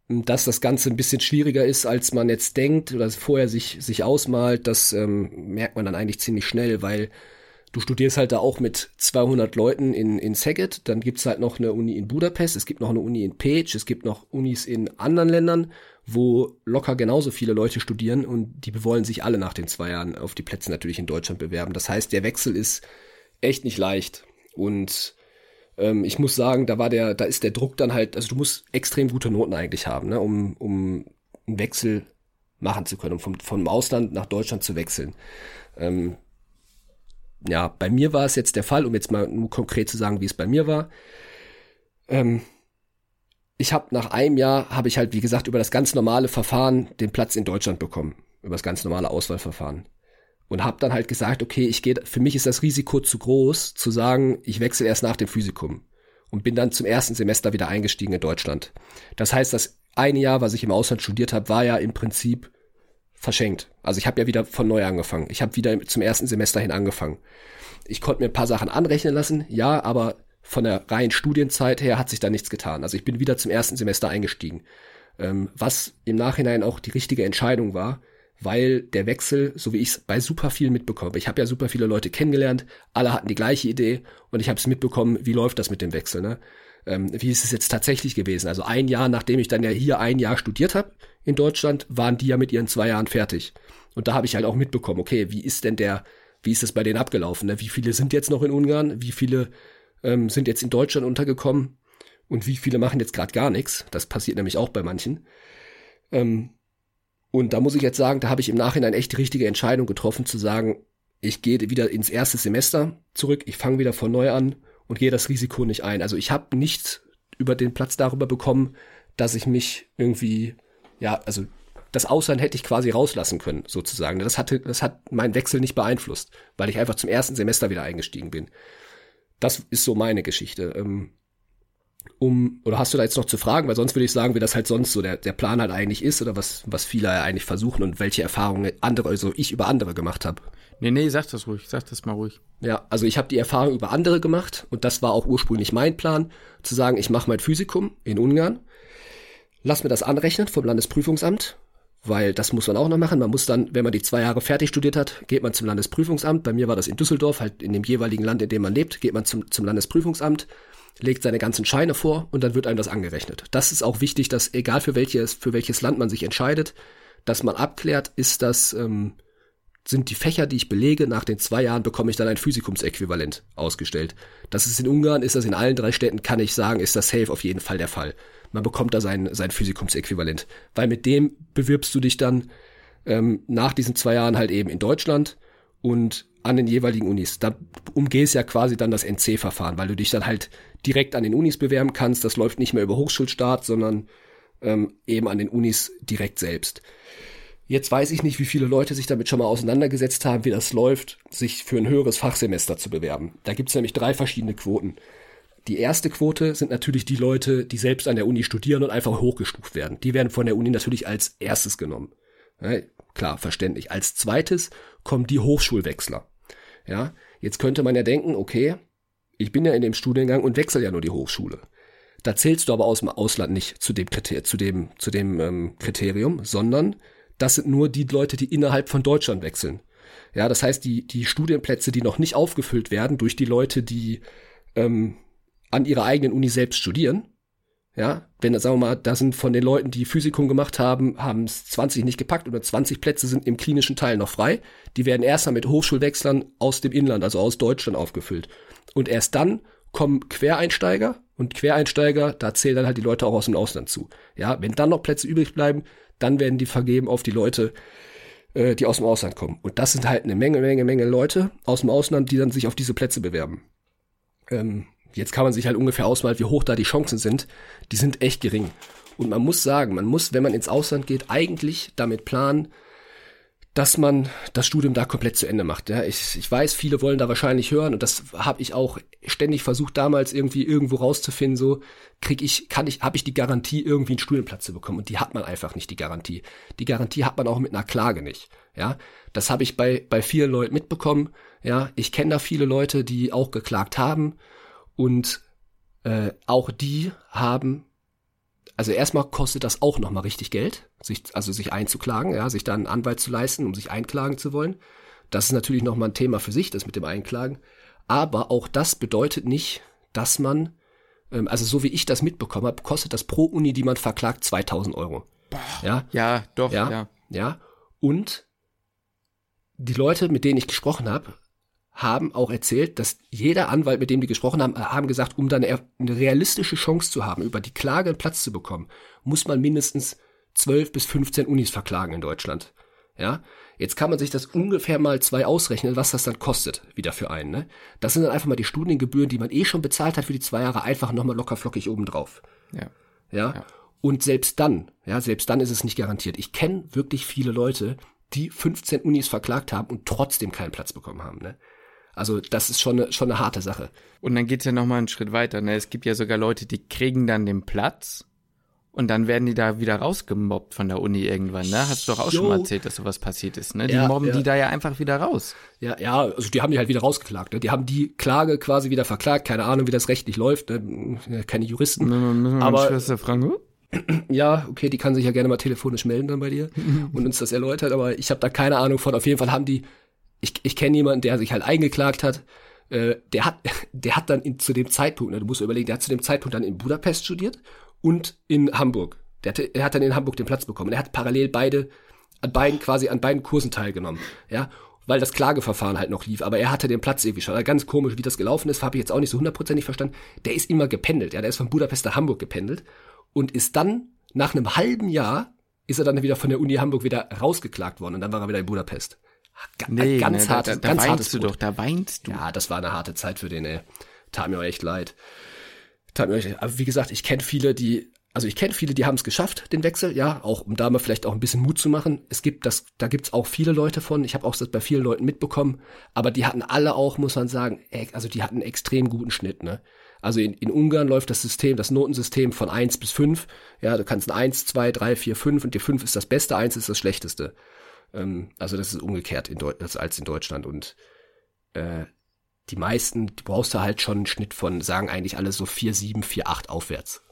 dass das Ganze ein bisschen schwieriger ist, als man jetzt denkt oder vorher sich, sich ausmalt, das ähm, merkt man dann eigentlich ziemlich schnell, weil du studierst halt da auch mit 200 Leuten in, in Szeged, dann gibt's halt noch eine Uni in Budapest, es gibt noch eine Uni in Pécs, es gibt noch Unis in anderen Ländern, wo locker genauso viele Leute studieren und die wollen sich alle nach den zwei Jahren auf die Plätze natürlich in Deutschland bewerben. Das heißt, der Wechsel ist echt nicht leicht und ähm, ich muss sagen, da war der, da ist der Druck dann halt, also du musst extrem gute Noten eigentlich haben, ne, um, um einen Wechsel machen zu können, um vom, vom Ausland nach Deutschland zu wechseln. Ähm, ja, bei mir war es jetzt der Fall, um jetzt mal nur konkret zu sagen, wie es bei mir war. Ähm, ich habe nach einem Jahr, habe ich halt, wie gesagt, über das ganz normale Verfahren den Platz in Deutschland bekommen. Über das ganz normale Auswahlverfahren. Und habe dann halt gesagt, okay, ich gehe, für mich ist das Risiko zu groß, zu sagen, ich wechsle erst nach dem Physikum. Und bin dann zum ersten Semester wieder eingestiegen in Deutschland. Das heißt, das eine Jahr, was ich im Ausland studiert habe, war ja im Prinzip verschenkt. Also ich habe ja wieder von neu angefangen. Ich habe wieder zum ersten Semester hin angefangen. Ich konnte mir ein paar Sachen anrechnen lassen, ja, aber von der reinen Studienzeit her hat sich da nichts getan. Also ich bin wieder zum ersten Semester eingestiegen. Ähm, was im Nachhinein auch die richtige Entscheidung war, weil der Wechsel, so wie ich es bei super vielen mitbekomme, ich habe ja super viele Leute kennengelernt, alle hatten die gleiche Idee und ich habe es mitbekommen, wie läuft das mit dem Wechsel, ne? Ähm, wie ist es jetzt tatsächlich gewesen? Also ein Jahr, nachdem ich dann ja hier ein Jahr studiert habe in Deutschland, waren die ja mit ihren zwei Jahren fertig. Und da habe ich halt auch mitbekommen, okay, wie ist denn der, wie ist es bei denen abgelaufen? Ne? Wie viele sind jetzt noch in Ungarn? Wie viele ähm, sind jetzt in Deutschland untergekommen? Und wie viele machen jetzt gerade gar nichts? Das passiert nämlich auch bei manchen. Ähm, und da muss ich jetzt sagen, da habe ich im Nachhinein echt die richtige Entscheidung getroffen, zu sagen, ich gehe wieder ins erste Semester zurück, ich fange wieder von neu an und gehe das Risiko nicht ein. Also ich habe nichts über den Platz darüber bekommen, dass ich mich irgendwie, ja, also das Ausland hätte ich quasi rauslassen können, sozusagen. Das hatte, das hat meinen Wechsel nicht beeinflusst, weil ich einfach zum ersten Semester wieder eingestiegen bin. Das ist so meine Geschichte. Ähm, um, oder hast du da jetzt noch zu fragen? Weil sonst würde ich sagen, wie das halt sonst so der, der Plan halt eigentlich ist oder was, was viele ja eigentlich versuchen und welche Erfahrungen andere, also ich über andere gemacht habe. Nee, nee, sag das ruhig, sag das mal ruhig. Ja, also ich habe die Erfahrung über andere gemacht und das war auch ursprünglich mein Plan, zu sagen, ich mache mein Physikum in Ungarn, lass mir das anrechnen vom Landesprüfungsamt, weil das muss man auch noch machen. Man muss dann, wenn man die zwei Jahre fertig studiert hat, geht man zum Landesprüfungsamt. Bei mir war das in Düsseldorf, halt in dem jeweiligen Land, in dem man lebt, geht man zum, zum Landesprüfungsamt, legt seine ganzen Scheine vor und dann wird einem das angerechnet. Das ist auch wichtig, dass egal für welches, für welches Land man sich entscheidet, dass man abklärt, ist das, ähm, sind die Fächer, die ich belege, nach den zwei Jahren bekomme ich dann ein Physikumsäquivalent ausgestellt. Das ist in Ungarn, ist das in allen drei Städten, kann ich sagen, ist das safe auf jeden Fall der Fall. Man bekommt da sein, sein Physikumsäquivalent. Weil mit dem bewirbst du dich dann ähm, nach diesen zwei Jahren halt eben in Deutschland und an den jeweiligen Unis. Da umgehst ja quasi dann das NC-Verfahren, weil du dich dann halt direkt an den Unis bewerben kannst. Das läuft nicht mehr über Hochschulstaat, sondern ähm, eben an den Unis direkt selbst. Jetzt weiß ich nicht, wie viele Leute sich damit schon mal auseinandergesetzt haben, wie das läuft, sich für ein höheres Fachsemester zu bewerben. Da gibt es nämlich drei verschiedene Quoten. Die erste Quote sind natürlich die Leute, die selbst an der Uni studieren und einfach hochgestuft werden. Die werden von der Uni natürlich als erstes genommen. Ja, klar, verständlich. Als zweites kommen die Hochschulwechsler. Ja, jetzt könnte man ja denken, okay, ich bin ja in dem Studiengang und wechsle ja nur die Hochschule. Da zählst du aber aus dem Ausland nicht zu dem, Kriter zu dem, zu dem ähm, Kriterium, sondern das sind nur die Leute, die innerhalb von Deutschland wechseln. Ja, das heißt, die, die Studienplätze, die noch nicht aufgefüllt werden durch die Leute, die ähm, an ihrer eigenen Uni selbst studieren, ja, wenn, sagen wir mal, da sind von den Leuten, die Physikum gemacht haben, haben es 20 nicht gepackt oder 20 Plätze sind im klinischen Teil noch frei. Die werden erst mal mit Hochschulwechslern aus dem Inland, also aus Deutschland aufgefüllt. Und erst dann kommen Quereinsteiger und Quereinsteiger, da zählen dann halt die Leute auch aus dem Ausland zu. Ja, wenn dann noch Plätze übrig bleiben, dann werden die vergeben auf die Leute, äh, die aus dem Ausland kommen. Und das sind halt eine Menge, Menge, Menge Leute aus dem Ausland, die dann sich auf diese Plätze bewerben. Ähm, jetzt kann man sich halt ungefähr ausmalen, wie hoch da die Chancen sind. Die sind echt gering. Und man muss sagen, man muss, wenn man ins Ausland geht, eigentlich damit planen, dass man das Studium da komplett zu Ende macht. Ja, ich, ich weiß, viele wollen da wahrscheinlich hören und das habe ich auch ständig versucht damals irgendwie irgendwo rauszufinden. So krieg ich, kann ich, habe ich die Garantie irgendwie einen Studienplatz zu bekommen und die hat man einfach nicht die Garantie. Die Garantie hat man auch mit einer Klage nicht. Ja, das habe ich bei bei vielen Leuten mitbekommen. Ja, ich kenne da viele Leute, die auch geklagt haben und äh, auch die haben also erstmal kostet das auch nochmal richtig Geld, sich, also sich einzuklagen, ja, sich da einen Anwalt zu leisten, um sich einklagen zu wollen. Das ist natürlich nochmal ein Thema für sich, das mit dem Einklagen. Aber auch das bedeutet nicht, dass man, ähm, also so wie ich das mitbekommen habe, kostet das pro Uni, die man verklagt, 2000 Euro. Boah, ja, ja, doch, ja, ja. ja. Und die Leute, mit denen ich gesprochen habe, haben auch erzählt, dass jeder Anwalt, mit dem die gesprochen haben, haben gesagt, um dann eine, realistische Chance zu haben, über die Klage einen Platz zu bekommen, muss man mindestens 12 bis 15 Unis verklagen in Deutschland. Ja, jetzt kann man sich das ungefähr mal zwei ausrechnen, was das dann kostet, wieder für einen. Ne? Das sind dann einfach mal die Studiengebühren, die man eh schon bezahlt hat für die zwei Jahre, einfach nochmal locker flockig obendrauf. Ja. ja. Ja. Und selbst dann, ja, selbst dann ist es nicht garantiert. Ich kenne wirklich viele Leute, die 15 Unis verklagt haben und trotzdem keinen Platz bekommen haben. Ne? Also das ist schon eine, schon eine harte Sache. Und dann geht's ja nochmal einen Schritt weiter. Ne? Es gibt ja sogar Leute, die kriegen dann den Platz und dann werden die da wieder rausgemobbt von der Uni irgendwann, ne? Hast du doch auch jo. schon mal erzählt, dass sowas passiert ist, ne? Die ja, mobben ja. die da ja einfach wieder raus. Ja, ja, also die haben die halt wieder rausgeklagt, ne? Die haben die Klage quasi wieder verklagt, keine Ahnung, wie das rechtlich läuft, ne? keine Juristen. Wir aber Schwester fragen? Ja, okay, die kann sich ja gerne mal telefonisch melden dann bei dir und uns das erläutert, aber ich habe da keine Ahnung von. Auf jeden Fall haben die ich, ich kenne jemanden, der sich halt eingeklagt hat. Äh, der hat, der hat dann in, zu dem Zeitpunkt, ne, du musst überlegen, der hat zu dem Zeitpunkt dann in Budapest studiert und in Hamburg. Der, hatte, der hat dann in Hamburg den Platz bekommen. Er hat parallel beide, an beiden, quasi an beiden Kursen teilgenommen. Ja, weil das Klageverfahren halt noch lief. Aber er hatte den Platz irgendwie schon. Also ganz komisch, wie das gelaufen ist, habe ich jetzt auch nicht so hundertprozentig verstanden. Der ist immer gependelt. Ja, der ist von Budapest nach Hamburg gependelt und ist dann nach einem halben Jahr ist er dann wieder von der Uni Hamburg wieder rausgeklagt worden und dann war er wieder in Budapest. Nee, ganz ne, hart, da, da, ganz weinst du doch, da weinst du. Ja, das war eine harte Zeit für den, ey. Tat mir auch echt leid. Tat mir echt, leid. aber wie gesagt, ich kenne viele, die, also ich kenne viele, die haben es geschafft, den Wechsel, ja, auch um da mal vielleicht auch ein bisschen Mut zu machen. Es gibt das, da gibt's auch viele Leute von. Ich habe auch das bei vielen Leuten mitbekommen, aber die hatten alle auch, muss man sagen, also die hatten einen extrem guten Schnitt, ne? Also in, in Ungarn läuft das System, das Notensystem von eins bis fünf. Ja, du kannst ein eins, zwei, drei, vier, fünf und die fünf ist das Beste, eins ist das Schlechteste. Ähm, also das ist umgekehrt in als in Deutschland und äh, die meisten, die brauchst du halt schon einen Schnitt von, sagen eigentlich alle so 4, 7, 4, 8 aufwärts.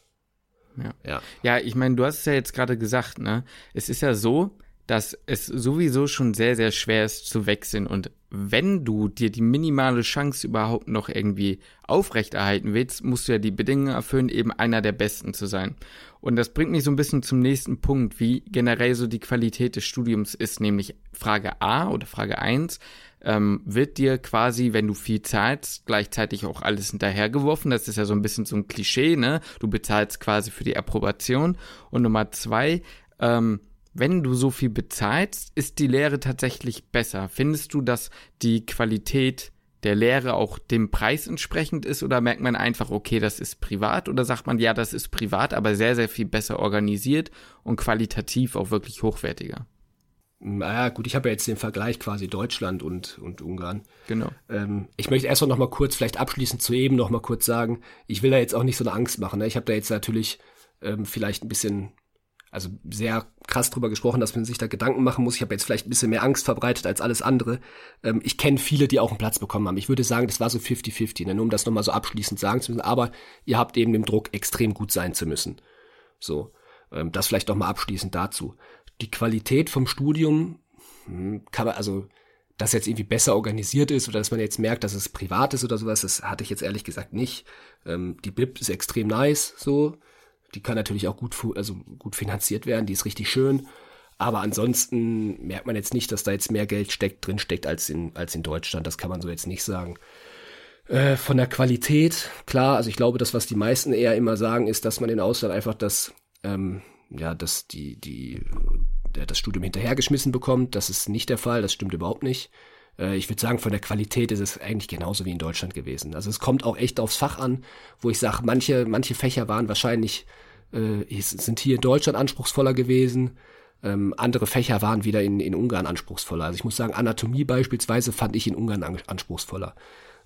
Ja. Ja, ja ich meine, du hast es ja jetzt gerade gesagt, ne? Es ist ja so, dass es sowieso schon sehr, sehr schwer ist zu wechseln. Und wenn du dir die minimale Chance überhaupt noch irgendwie aufrechterhalten willst, musst du ja die Bedingungen erfüllen, eben einer der Besten zu sein. Und das bringt mich so ein bisschen zum nächsten Punkt, wie generell so die Qualität des Studiums ist, nämlich Frage A oder Frage 1. Ähm, wird dir quasi, wenn du viel zahlst, gleichzeitig auch alles hinterhergeworfen. Das ist ja so ein bisschen so ein Klischee, ne? Du bezahlst quasi für die Approbation. Und Nummer zwei, ähm, wenn du so viel bezahlst, ist die Lehre tatsächlich besser? Findest du, dass die Qualität der Lehre auch dem Preis entsprechend ist oder merkt man einfach, okay, das ist privat oder sagt man, ja, das ist privat, aber sehr, sehr viel besser organisiert und qualitativ auch wirklich hochwertiger? Naja, gut, ich habe ja jetzt den Vergleich quasi Deutschland und, und Ungarn. Genau. Ähm, ich möchte erst noch mal kurz, vielleicht abschließend zu eben noch mal kurz sagen, ich will da jetzt auch nicht so eine Angst machen. Ne? Ich habe da jetzt natürlich ähm, vielleicht ein bisschen also sehr krass drüber gesprochen, dass man sich da Gedanken machen muss. Ich habe jetzt vielleicht ein bisschen mehr Angst verbreitet als alles andere. Ähm, ich kenne viele, die auch einen Platz bekommen haben. Ich würde sagen, das war so 50-50, ne? nur um das nochmal so abschließend sagen zu müssen. Aber ihr habt eben den Druck, extrem gut sein zu müssen. So, ähm, das vielleicht noch mal abschließend dazu. Die Qualität vom Studium hm, kann man, also dass jetzt irgendwie besser organisiert ist oder dass man jetzt merkt, dass es privat ist oder sowas, das hatte ich jetzt ehrlich gesagt nicht. Ähm, die Bib ist extrem nice, so. Die kann natürlich auch gut, also gut finanziert werden, die ist richtig schön. Aber ansonsten merkt man jetzt nicht, dass da jetzt mehr Geld steckt, drin steckt als in, als in Deutschland. Das kann man so jetzt nicht sagen. Äh, von der Qualität, klar, also ich glaube, das, was die meisten eher immer sagen, ist, dass man in Ausland einfach das, ähm, ja, dass die, die, das Studium hinterhergeschmissen bekommt. Das ist nicht der Fall, das stimmt überhaupt nicht. Äh, ich würde sagen, von der Qualität ist es eigentlich genauso wie in Deutschland gewesen. Also es kommt auch echt aufs Fach an, wo ich sage, manche, manche Fächer waren wahrscheinlich, äh, sind hier in Deutschland anspruchsvoller gewesen. Ähm, andere Fächer waren wieder in, in Ungarn anspruchsvoller. Also ich muss sagen, Anatomie beispielsweise fand ich in Ungarn an, anspruchsvoller.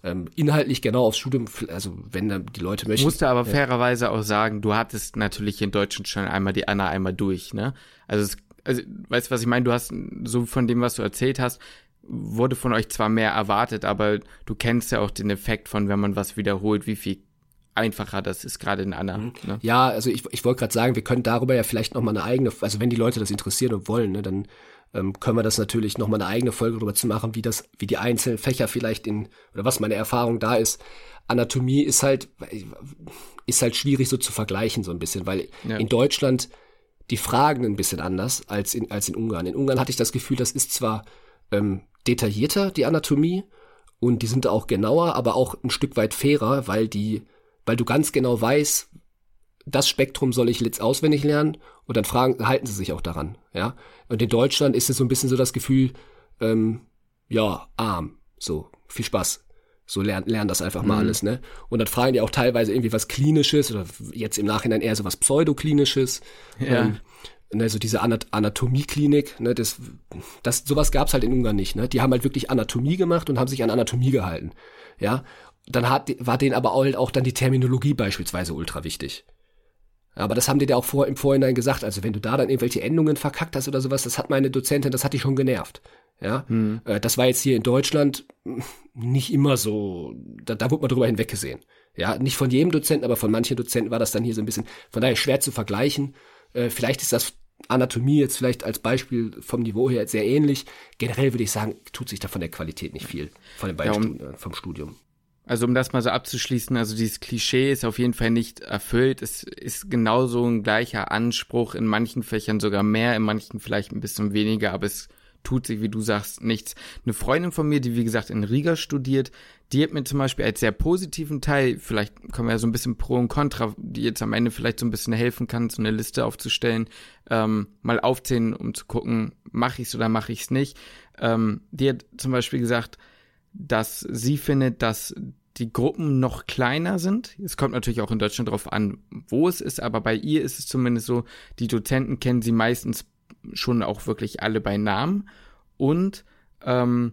Ähm, inhaltlich genau aufs Studium, also wenn dann die Leute möchten. Musste aber ja. fairerweise auch sagen, du hattest natürlich in Deutschland schon einmal die Anna einmal durch, ne? Also, es, also weißt du, was ich meine? Du hast so von dem, was du erzählt hast, wurde von euch zwar mehr erwartet, aber du kennst ja auch den Effekt von, wenn man was wiederholt, wie viel einfacher das ist, gerade in Anna. Mhm. Ne? Ja, also ich, ich wollte gerade sagen, wir können darüber ja vielleicht noch mal eine eigene, also wenn die Leute das interessieren und wollen, ne, dann ähm, können wir das natürlich noch mal eine eigene Folge darüber zu machen, wie das, wie die einzelnen Fächer vielleicht in, oder was meine Erfahrung da ist. Anatomie ist halt, ist halt schwierig so zu vergleichen so ein bisschen, weil ja. in Deutschland die Fragen ein bisschen anders als in, als in Ungarn. In Ungarn hatte ich das Gefühl, das ist zwar ähm, detaillierter, die Anatomie, und die sind auch genauer, aber auch ein Stück weit fairer, weil die, weil du ganz genau weißt, das Spektrum soll ich jetzt auswendig lernen und dann fragen, halten sie sich auch daran, ja. Und in Deutschland ist es so ein bisschen so das Gefühl, ähm, ja, arm, so, viel Spaß. So lernen, lernen das einfach mal mhm. alles, ne? Und dann fragen die auch teilweise irgendwie was Klinisches oder jetzt im Nachhinein eher so was Pseudoklinisches. Ja. Ähm, ne, so diese Anat Anatomieklinik, ne, das, das, sowas gab's halt in Ungarn nicht, ne? Die haben halt wirklich Anatomie gemacht und haben sich an Anatomie gehalten, ja? Dann hat, war denen aber auch, halt auch dann die Terminologie beispielsweise ultra wichtig. Aber das haben die dir auch vor, im Vorhinein gesagt. Also wenn du da dann irgendwelche Endungen verkackt hast oder sowas, das hat meine Dozentin, das hat die schon genervt. Ja, hm. Äh, das war jetzt hier in Deutschland nicht immer so, da, da wurde man drüber hinweggesehen. Ja, nicht von jedem Dozenten, aber von manchen Dozenten war das dann hier so ein bisschen, von daher schwer zu vergleichen. Äh, vielleicht ist das Anatomie jetzt vielleicht als Beispiel vom Niveau her sehr ähnlich. Generell würde ich sagen, tut sich da von der Qualität nicht viel von dem Beispiel ja, um, äh, vom Studium. Also um das mal so abzuschließen, also dieses Klischee ist auf jeden Fall nicht erfüllt. Es ist genauso ein gleicher Anspruch, in manchen Fächern sogar mehr, in manchen vielleicht ein bisschen weniger, aber es tut sich, wie du sagst, nichts. Eine Freundin von mir, die wie gesagt in Riga studiert, die hat mir zum Beispiel als sehr positiven Teil, vielleicht kommen wir ja so ein bisschen Pro und Contra, die jetzt am Ende vielleicht so ein bisschen helfen kann, so eine Liste aufzustellen, ähm, mal aufzählen, um zu gucken, mache ich es oder mache ich es nicht. Ähm, die hat zum Beispiel gesagt, dass sie findet, dass die Gruppen noch kleiner sind. Es kommt natürlich auch in Deutschland darauf an, wo es ist, aber bei ihr ist es zumindest so, die Dozenten kennen sie meistens schon auch wirklich alle bei Namen und ähm,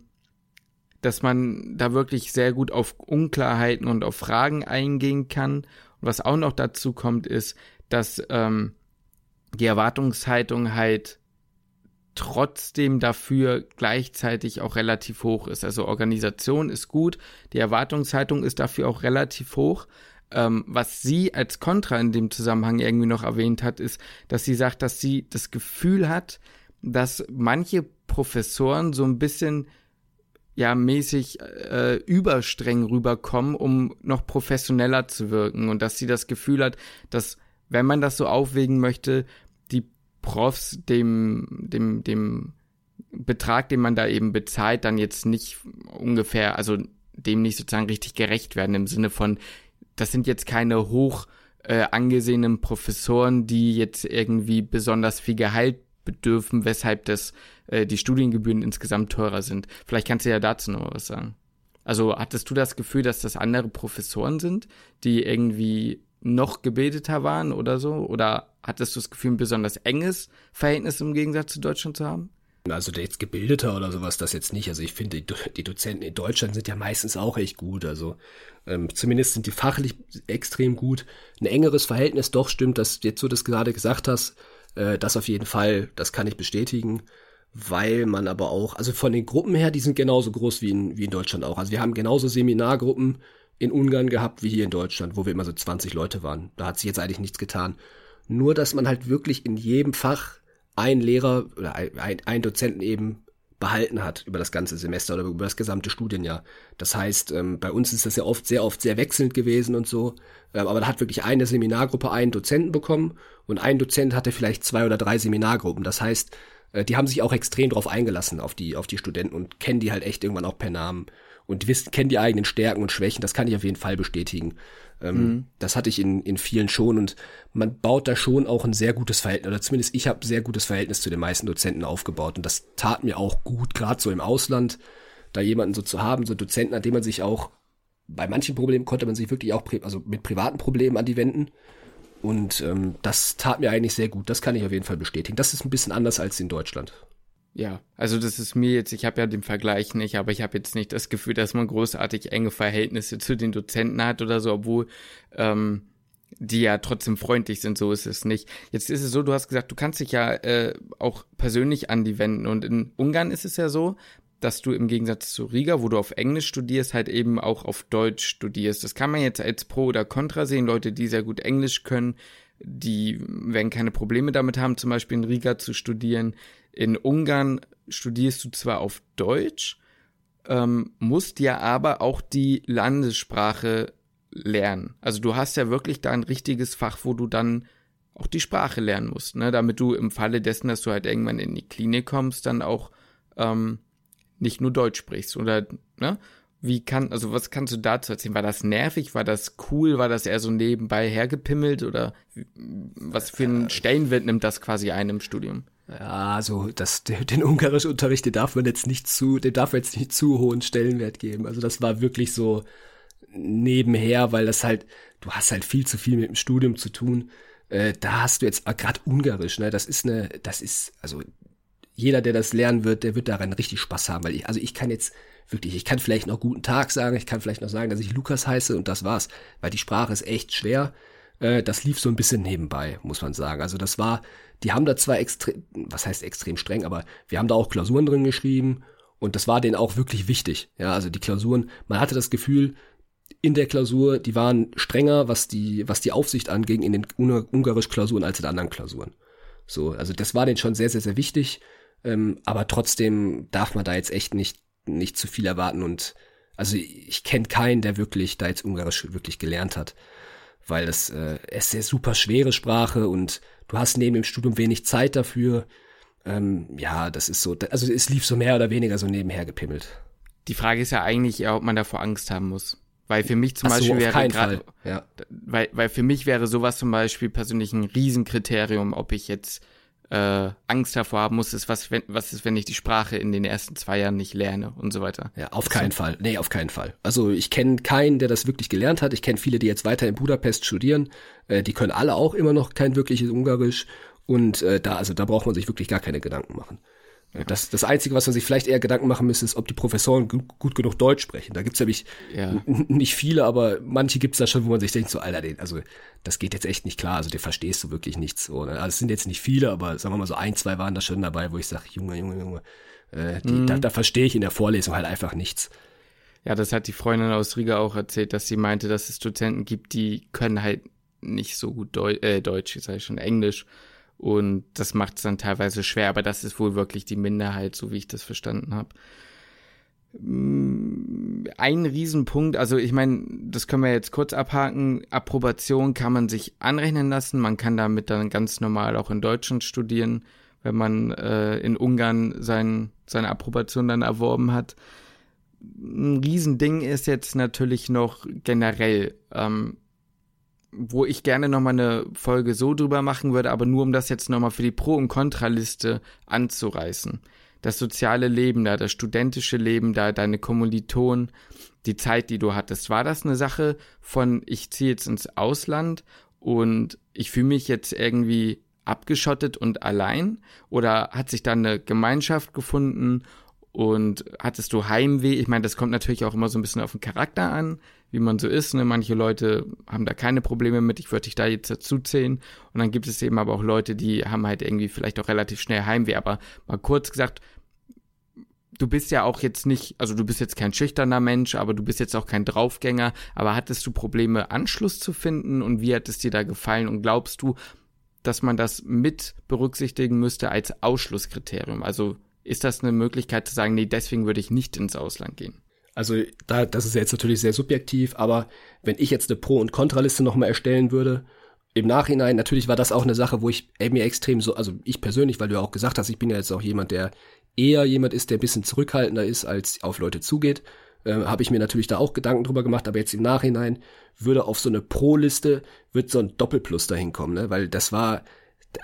dass man da wirklich sehr gut auf Unklarheiten und auf Fragen eingehen kann. Und was auch noch dazu kommt, ist, dass ähm, die Erwartungshaltung halt trotzdem dafür gleichzeitig auch relativ hoch ist. Also Organisation ist gut, die Erwartungshaltung ist dafür auch relativ hoch. Ähm, was sie als Kontra in dem Zusammenhang irgendwie noch erwähnt hat, ist, dass sie sagt, dass sie das Gefühl hat, dass manche Professoren so ein bisschen ja mäßig äh, überstreng rüberkommen, um noch professioneller zu wirken und dass sie das Gefühl hat, dass wenn man das so aufwägen möchte, Profs dem dem dem Betrag, den man da eben bezahlt, dann jetzt nicht ungefähr, also dem nicht sozusagen richtig gerecht werden im Sinne von, das sind jetzt keine hoch äh, angesehenen Professoren, die jetzt irgendwie besonders viel Gehalt bedürfen, weshalb das äh, die Studiengebühren insgesamt teurer sind. Vielleicht kannst du ja dazu noch was sagen. Also hattest du das Gefühl, dass das andere Professoren sind, die irgendwie noch gebildeter waren oder so? Oder hattest du das Gefühl, ein besonders enges Verhältnis im Gegensatz zu Deutschland zu haben? Also jetzt gebildeter oder sowas, das jetzt nicht. Also ich finde, die, die Dozenten in Deutschland sind ja meistens auch echt gut. Also ähm, zumindest sind die fachlich extrem gut. Ein engeres Verhältnis, doch stimmt, dass jetzt so das gerade gesagt hast, äh, das auf jeden Fall, das kann ich bestätigen. Weil man aber auch, also von den Gruppen her, die sind genauso groß wie in, wie in Deutschland auch. Also wir haben genauso Seminargruppen in Ungarn gehabt wie hier in Deutschland, wo wir immer so 20 Leute waren. Da hat sich jetzt eigentlich nichts getan. Nur, dass man halt wirklich in jedem Fach ein Lehrer oder ein, ein Dozenten eben behalten hat über das ganze Semester oder über das gesamte Studienjahr. Das heißt, ähm, bei uns ist das ja oft sehr oft sehr wechselnd gewesen und so. Ähm, aber da hat wirklich eine Seminargruppe einen Dozenten bekommen und ein Dozent hatte vielleicht zwei oder drei Seminargruppen. Das heißt, äh, die haben sich auch extrem drauf eingelassen auf die auf die Studenten und kennen die halt echt irgendwann auch per Namen und wissen kennen die eigenen Stärken und Schwächen. Das kann ich auf jeden Fall bestätigen. Ähm, mhm. Das hatte ich in, in vielen schon und man baut da schon auch ein sehr gutes Verhältnis, oder zumindest ich habe sehr gutes Verhältnis zu den meisten Dozenten aufgebaut und das tat mir auch gut, gerade so im Ausland, da jemanden so zu haben, so Dozenten, an dem man sich auch, bei manchen Problemen konnte man sich wirklich auch, also mit privaten Problemen an die wenden Und ähm, das tat mir eigentlich sehr gut. Das kann ich auf jeden Fall bestätigen. Das ist ein bisschen anders als in Deutschland. Ja, also das ist mir jetzt, ich habe ja den Vergleich nicht, aber ich habe jetzt nicht das Gefühl, dass man großartig enge Verhältnisse zu den Dozenten hat oder so, obwohl ähm, die ja trotzdem freundlich sind, so ist es nicht. Jetzt ist es so, du hast gesagt, du kannst dich ja äh, auch persönlich an die wenden und in Ungarn ist es ja so, dass du im Gegensatz zu Riga, wo du auf Englisch studierst, halt eben auch auf Deutsch studierst. Das kann man jetzt als Pro oder Contra sehen. Leute, die sehr gut Englisch können, die werden keine Probleme damit haben, zum Beispiel in Riga zu studieren. In Ungarn studierst du zwar auf Deutsch, ähm, musst ja aber auch die Landessprache lernen. Also du hast ja wirklich da ein richtiges Fach, wo du dann auch die Sprache lernen musst, ne? damit du im Falle dessen, dass du halt irgendwann in die Klinik kommst, dann auch ähm, nicht nur Deutsch sprichst oder ne? Wie kann, also was kannst du dazu erzählen? War das nervig? War das cool? War das eher so nebenbei hergepimmelt oder was für einen Stellenwert nimmt das quasi ein im Studium? Ja, also das, den Ungarischunterricht, den darf man jetzt nicht zu, den darf man jetzt nicht zu hohen Stellenwert geben. Also das war wirklich so nebenher, weil das halt, du hast halt viel zu viel mit dem Studium zu tun. Äh, da hast du jetzt gerade Ungarisch, ne? Das ist eine, das ist, also jeder, der das lernen wird, der wird daran richtig Spaß haben, weil ich, also ich kann jetzt wirklich, ich kann vielleicht noch guten Tag sagen, ich kann vielleicht noch sagen, dass ich Lukas heiße und das war's, weil die Sprache ist echt schwer. Äh, das lief so ein bisschen nebenbei, muss man sagen. Also das war, die haben da zwar extrem, was heißt extrem streng, aber wir haben da auch Klausuren drin geschrieben und das war denen auch wirklich wichtig. Ja, also die Klausuren, man hatte das Gefühl, in der Klausur, die waren strenger, was die, was die Aufsicht angeht, in den ungarisch Klausuren als in anderen Klausuren. So, also das war denen schon sehr, sehr, sehr wichtig. Ähm, aber trotzdem darf man da jetzt echt nicht, nicht zu viel erwarten und also ich kenne keinen, der wirklich da jetzt Ungarisch wirklich gelernt hat, weil das äh, es ist eine super schwere Sprache und du hast neben dem Studium wenig Zeit dafür. Ähm, ja, das ist so, also es lief so mehr oder weniger so nebenher gepimmelt. Die Frage ist ja eigentlich eher, ob man davor Angst haben muss. Weil für mich zum Ach Beispiel so, wäre gerade, ja. weil, weil für mich wäre sowas zum Beispiel persönlich ein Riesenkriterium, ob ich jetzt äh, Angst davor haben muss, ist, was, wenn, was ist, wenn ich die Sprache in den ersten zwei Jahren nicht lerne und so weiter. Ja, auf keinen so. Fall. Nee, auf keinen Fall. Also ich kenne keinen, der das wirklich gelernt hat. Ich kenne viele, die jetzt weiter in Budapest studieren. Äh, die können alle auch immer noch kein wirkliches Ungarisch. Und äh, da, also da braucht man sich wirklich gar keine Gedanken machen. Das, das Einzige, was man sich vielleicht eher Gedanken machen müsste, ist, ob die Professoren gut genug Deutsch sprechen. Da gibt's nämlich ja. nicht viele, aber manche gibt's da schon, wo man sich denkt, so, Alter, also das geht jetzt echt nicht klar, also den verstehst du wirklich nichts. So, ne? Also es sind jetzt nicht viele, aber sagen wir mal so ein, zwei waren da schon dabei, wo ich sage, Junge, Junge, Junge, äh, die, mhm. da, da verstehe ich in der Vorlesung halt einfach nichts. Ja, das hat die Freundin aus Riga auch erzählt, dass sie meinte, dass es Studenten gibt, die können halt nicht so gut Deu äh, Deutsch, ich sage schon Englisch und das macht es dann teilweise schwer, aber das ist wohl wirklich die Minderheit, so wie ich das verstanden habe. Mm, ein Riesenpunkt, also ich meine, das können wir jetzt kurz abhaken. Approbation kann man sich anrechnen lassen. Man kann damit dann ganz normal auch in Deutschland studieren, wenn man äh, in Ungarn sein, seine Approbation dann erworben hat. Ein Riesending ist jetzt natürlich noch generell. Ähm, wo ich gerne nochmal eine Folge so drüber machen würde, aber nur um das jetzt nochmal für die Pro- und Kontraliste anzureißen. Das soziale Leben da, das studentische Leben da, deine Kommilitonen, die Zeit, die du hattest. War das eine Sache von, ich ziehe jetzt ins Ausland und ich fühle mich jetzt irgendwie abgeschottet und allein? Oder hat sich da eine Gemeinschaft gefunden und hattest du Heimweh? Ich meine, das kommt natürlich auch immer so ein bisschen auf den Charakter an wie man so ist. Ne? Manche Leute haben da keine Probleme mit, ich würde dich da jetzt dazu zählen. Und dann gibt es eben aber auch Leute, die haben halt irgendwie vielleicht auch relativ schnell Heimweh. Aber mal kurz gesagt, du bist ja auch jetzt nicht, also du bist jetzt kein schüchterner Mensch, aber du bist jetzt auch kein Draufgänger. Aber hattest du Probleme, Anschluss zu finden und wie hat es dir da gefallen? Und glaubst du, dass man das mit berücksichtigen müsste als Ausschlusskriterium? Also ist das eine Möglichkeit zu sagen, nee, deswegen würde ich nicht ins Ausland gehen? Also da, das ist jetzt natürlich sehr subjektiv, aber wenn ich jetzt eine Pro- und Kontraliste nochmal erstellen würde, im Nachhinein, natürlich war das auch eine Sache, wo ich mir extrem so, also ich persönlich, weil du ja auch gesagt hast, ich bin ja jetzt auch jemand, der eher jemand ist, der ein bisschen zurückhaltender ist, als auf Leute zugeht, äh, habe ich mir natürlich da auch Gedanken drüber gemacht, aber jetzt im Nachhinein würde auf so eine Pro-Liste, wird so ein Doppelplus dahin kommen, ne? weil das war,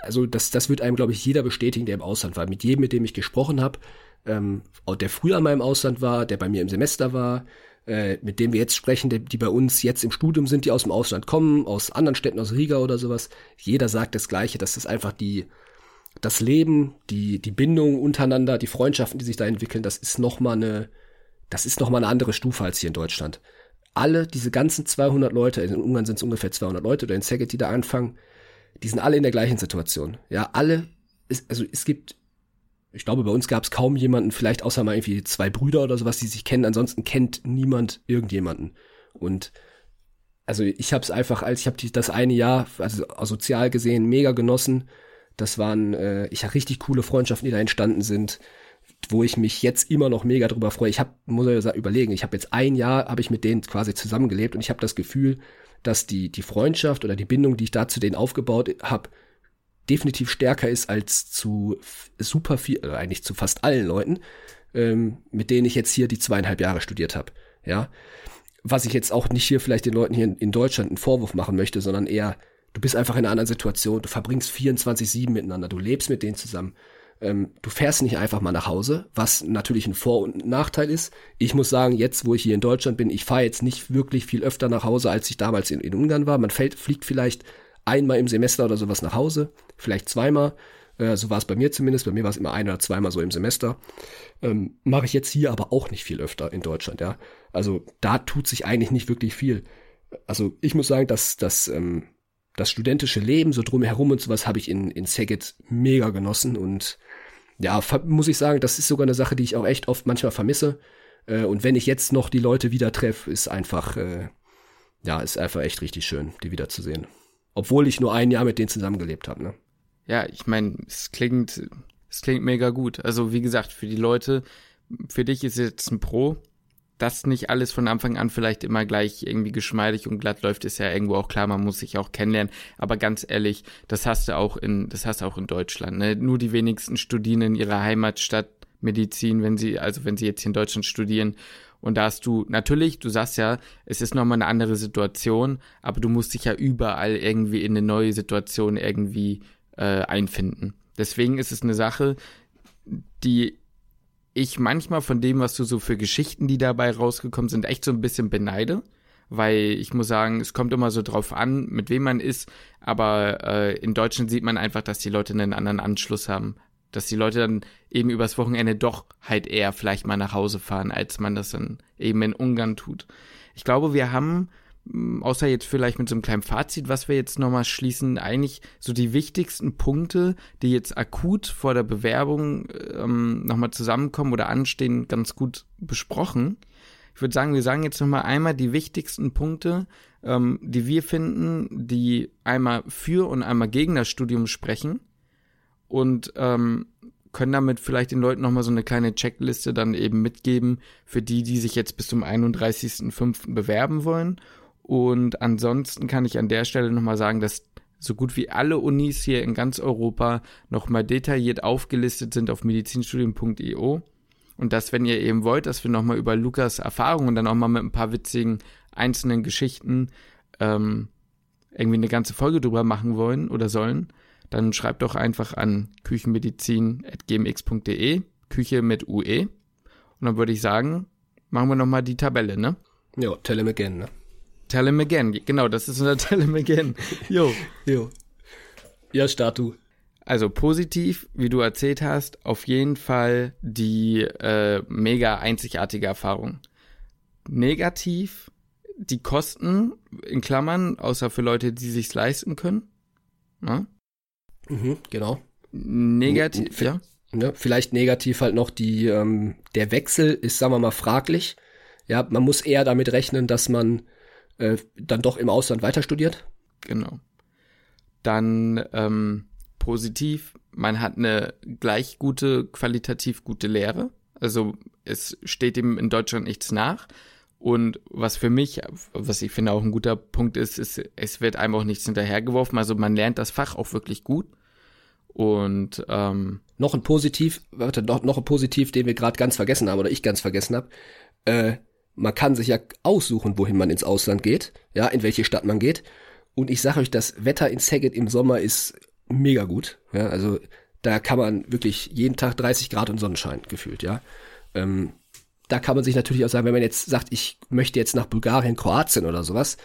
also das, das wird einem, glaube ich, jeder bestätigen, der im Ausland war. Mit jedem, mit dem ich gesprochen habe, ähm, der früher in meinem Ausland war, der bei mir im Semester war, äh, mit denen wir jetzt sprechen, die, die bei uns jetzt im Studium sind, die aus dem Ausland kommen, aus anderen Städten, aus Riga oder sowas, jeder sagt das Gleiche, dass das einfach die, das Leben, die, die Bindung untereinander, die Freundschaften, die sich da entwickeln, das ist nochmal eine, das ist nochmal eine andere Stufe als hier in Deutschland. Alle, diese ganzen 200 Leute, in Ungarn sind es ungefähr 200 Leute oder in Szeged, die da anfangen, die sind alle in der gleichen Situation. Ja, alle, ist, also es gibt ich glaube, bei uns gab es kaum jemanden, vielleicht außer mal irgendwie zwei Brüder oder sowas, die sich kennen. Ansonsten kennt niemand irgendjemanden. Und also ich habe es einfach als ich habe das eine Jahr, also sozial gesehen, mega genossen. Das waren, äh, ich habe richtig coole Freundschaften, die da entstanden sind, wo ich mich jetzt immer noch mega drüber freue. Ich habe, muss ja überlegen, ich habe jetzt ein Jahr, habe ich mit denen quasi zusammengelebt und ich habe das Gefühl, dass die die Freundschaft oder die Bindung, die ich da zu denen aufgebaut habe, definitiv stärker ist als zu super viel, oder eigentlich zu fast allen Leuten, ähm, mit denen ich jetzt hier die zweieinhalb Jahre studiert habe. Ja, was ich jetzt auch nicht hier vielleicht den Leuten hier in, in Deutschland einen Vorwurf machen möchte, sondern eher, du bist einfach in einer anderen Situation, du verbringst 24-7 miteinander, du lebst mit denen zusammen. Ähm, du fährst nicht einfach mal nach Hause, was natürlich ein Vor- und Nachteil ist. Ich muss sagen, jetzt, wo ich hier in Deutschland bin, ich fahre jetzt nicht wirklich viel öfter nach Hause, als ich damals in, in Ungarn war. Man fällt, fliegt vielleicht einmal im Semester oder sowas nach Hause, vielleicht zweimal. Äh, so war es bei mir zumindest. Bei mir war es immer ein oder zweimal so im Semester. Ähm, Mache ich jetzt hier aber auch nicht viel öfter in Deutschland, ja. Also da tut sich eigentlich nicht wirklich viel. Also ich muss sagen, dass das, ähm, das studentische Leben so drumherum und sowas habe ich in, in Szeged mega genossen und ja, muss ich sagen, das ist sogar eine Sache, die ich auch echt oft manchmal vermisse. Äh, und wenn ich jetzt noch die Leute wieder treffe, ist einfach, äh, ja, ist einfach echt richtig schön, die wiederzusehen. Obwohl ich nur ein Jahr mit denen zusammengelebt habe, ne? Ja, ich meine, es klingt, es klingt mega gut. Also wie gesagt, für die Leute, für dich ist jetzt ein Pro, dass nicht alles von Anfang an vielleicht immer gleich irgendwie geschmeidig und glatt läuft, ist ja irgendwo auch klar, man muss sich auch kennenlernen. Aber ganz ehrlich, das hast du auch in, das hast du auch in Deutschland. Ne? Nur die wenigsten studieren in ihrer Heimatstadt Medizin, wenn sie, also wenn sie jetzt hier in Deutschland studieren und da hast du, natürlich, du sagst ja, es ist nochmal eine andere Situation, aber du musst dich ja überall irgendwie in eine neue Situation irgendwie äh, einfinden. Deswegen ist es eine Sache, die ich manchmal von dem, was du so für Geschichten, die dabei rausgekommen sind, echt so ein bisschen beneide. Weil ich muss sagen, es kommt immer so drauf an, mit wem man ist, aber äh, in Deutschland sieht man einfach, dass die Leute einen anderen Anschluss haben dass die Leute dann eben übers Wochenende doch halt eher vielleicht mal nach Hause fahren, als man das dann eben in Ungarn tut. Ich glaube, wir haben, außer jetzt vielleicht mit so einem kleinen Fazit, was wir jetzt nochmal schließen, eigentlich so die wichtigsten Punkte, die jetzt akut vor der Bewerbung ähm, nochmal zusammenkommen oder anstehen, ganz gut besprochen. Ich würde sagen, wir sagen jetzt nochmal einmal die wichtigsten Punkte, ähm, die wir finden, die einmal für und einmal gegen das Studium sprechen und ähm, können damit vielleicht den Leuten nochmal so eine kleine Checkliste dann eben mitgeben für die, die sich jetzt bis zum 31.05. bewerben wollen. Und ansonsten kann ich an der Stelle nochmal sagen, dass so gut wie alle Unis hier in ganz Europa nochmal detailliert aufgelistet sind auf medizinstudien.io. Und dass, wenn ihr eben wollt, dass wir nochmal über Lukas Erfahrungen und dann auch mal mit ein paar witzigen einzelnen Geschichten ähm, irgendwie eine ganze Folge drüber machen wollen oder sollen, dann schreibt doch einfach an küchenmedizin.gmx.de, Küche mit UE. Und dann würde ich sagen, machen wir nochmal die Tabelle, ne? Ja, tell him again, ne? Tell him again, genau, das ist unser Tell him again. Jo. jo. Ja, Statu. Also positiv, wie du erzählt hast, auf jeden Fall die äh, mega einzigartige Erfahrung. Negativ, die Kosten, in Klammern, außer für Leute, die sich's leisten können. Ja? Ne? Mhm, genau. Negativ, ja. Ne, vielleicht negativ halt noch die, ähm, der Wechsel ist, sagen wir mal, fraglich. Ja, man muss eher damit rechnen, dass man äh, dann doch im Ausland weiter studiert. Genau. Dann ähm, positiv, man hat eine gleich gute, qualitativ gute Lehre. Also es steht ihm in Deutschland nichts nach. Und was für mich, was ich finde auch ein guter Punkt ist, ist, es wird einem auch nichts hinterhergeworfen. Also man lernt das Fach auch wirklich gut. Und ähm, noch ein Positiv, warte, noch, noch ein Positiv, den wir gerade ganz vergessen haben oder ich ganz vergessen habe. Äh, man kann sich ja aussuchen, wohin man ins Ausland geht, ja, in welche Stadt man geht. Und ich sage euch, das Wetter in Saget im Sommer ist mega gut. Ja, also da kann man wirklich jeden Tag 30 Grad und Sonnenschein gefühlt, ja. Ähm, da kann man sich natürlich auch sagen, wenn man jetzt sagt, ich möchte jetzt nach Bulgarien, Kroatien oder sowas,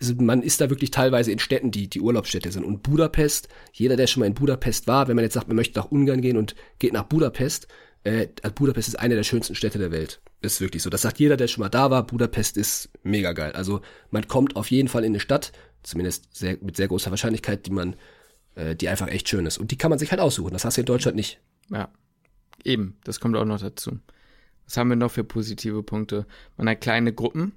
also man ist da wirklich teilweise in Städten, die die Urlaubsstädte sind. Und Budapest, jeder, der schon mal in Budapest war, wenn man jetzt sagt, man möchte nach Ungarn gehen und geht nach Budapest, äh, Budapest ist eine der schönsten Städte der Welt. Ist wirklich so. Das sagt jeder, der schon mal da war. Budapest ist mega geil. Also man kommt auf jeden Fall in eine Stadt, zumindest sehr, mit sehr großer Wahrscheinlichkeit, die man, äh, die einfach echt schön ist. Und die kann man sich halt aussuchen. Das hast du in Deutschland nicht. Ja, eben. Das kommt auch noch dazu. Was haben wir noch für positive Punkte? Man hat kleine Gruppen.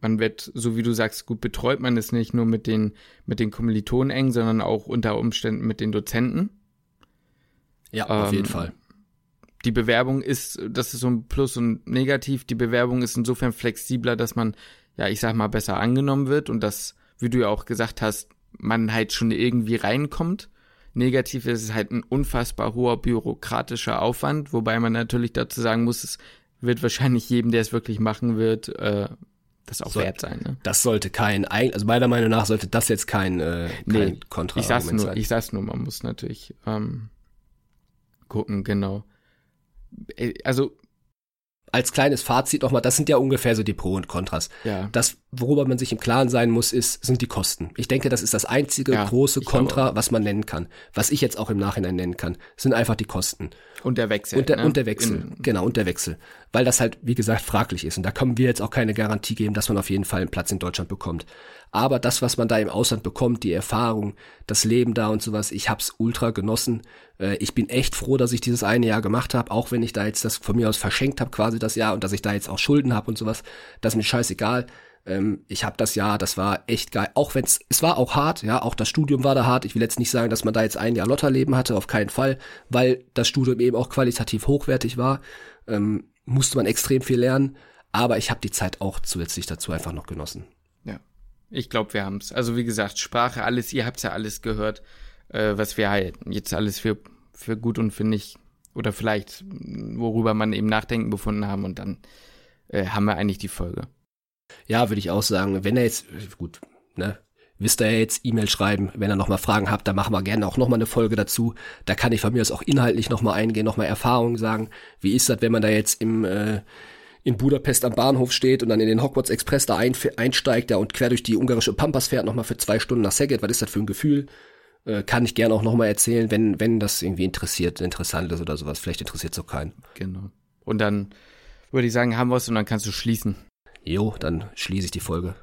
Man wird, so wie du sagst, gut betreut. Man ist nicht nur mit den, mit den Kommilitonen eng, sondern auch unter Umständen mit den Dozenten. Ja, auf jeden ähm, Fall. Die Bewerbung ist, das ist so ein Plus und Negativ. Die Bewerbung ist insofern flexibler, dass man, ja, ich sag mal, besser angenommen wird und dass, wie du ja auch gesagt hast, man halt schon irgendwie reinkommt. Negativ ist es halt ein unfassbar hoher bürokratischer Aufwand, wobei man natürlich dazu sagen muss, es wird wahrscheinlich jedem, der es wirklich machen wird, äh, das auch Soll, wert sein. Ne? Das sollte kein, also meiner Meinung nach sollte das jetzt kein, äh, kein nee, Kontra ich sag's nur, sein. Ich sag's nur, man muss natürlich ähm, gucken, genau. Äh, also als kleines Fazit nochmal, das sind ja ungefähr so die Pro und Kontras. Ja. Das, worüber man sich im Klaren sein muss, ist, sind die Kosten. Ich denke, das ist das einzige ja, große Kontra, was man nennen kann. Was ich jetzt auch im Nachhinein nennen kann, sind einfach die Kosten. Und der Wechsel. Und der, ne? und der Wechsel. In, genau, und der Wechsel. Weil das halt, wie gesagt, fraglich ist. Und da können wir jetzt auch keine Garantie geben, dass man auf jeden Fall einen Platz in Deutschland bekommt. Aber das, was man da im Ausland bekommt, die Erfahrung, das Leben da und sowas, ich hab's ultra genossen. Äh, ich bin echt froh, dass ich dieses eine Jahr gemacht habe, auch wenn ich da jetzt das von mir aus verschenkt habe, quasi das Jahr, und dass ich da jetzt auch Schulden habe und sowas. Das ist mir scheißegal. Ähm, ich habe das Jahr, das war echt geil. Auch wenn's, es war auch hart, ja, auch das Studium war da hart. Ich will jetzt nicht sagen, dass man da jetzt ein Jahr Lotterleben hatte, auf keinen Fall, weil das Studium eben auch qualitativ hochwertig war. Ähm, musste man extrem viel lernen, aber ich habe die Zeit auch zusätzlich dazu einfach noch genossen. Ich glaube, wir haben es. Also wie gesagt, Sprache, alles, ihr habt ja alles gehört, äh, was wir halt jetzt alles für, für gut und für nicht, oder vielleicht, worüber man eben nachdenken befunden haben und dann äh, haben wir eigentlich die Folge. Ja, würde ich auch sagen. Wenn er jetzt, gut, ne, wisst ihr ja jetzt E-Mail schreiben, wenn ihr nochmal Fragen habt, dann machen wir gerne auch nochmal eine Folge dazu. Da kann ich von mir aus auch inhaltlich nochmal eingehen, nochmal Erfahrungen sagen. Wie ist das, wenn man da jetzt im äh, in Budapest am Bahnhof steht und dann in den Hogwarts Express da ein, einsteigt ja, und quer durch die ungarische Pampas fährt, nochmal für zwei Stunden nach Szeged. Was ist das für ein Gefühl? Äh, kann ich gerne auch nochmal erzählen, wenn, wenn das irgendwie interessiert, interessant ist oder sowas. Vielleicht interessiert es auch keinen. Genau. Und dann würde ich sagen, haben wir es und dann kannst du schließen. Jo, dann schließe ich die Folge.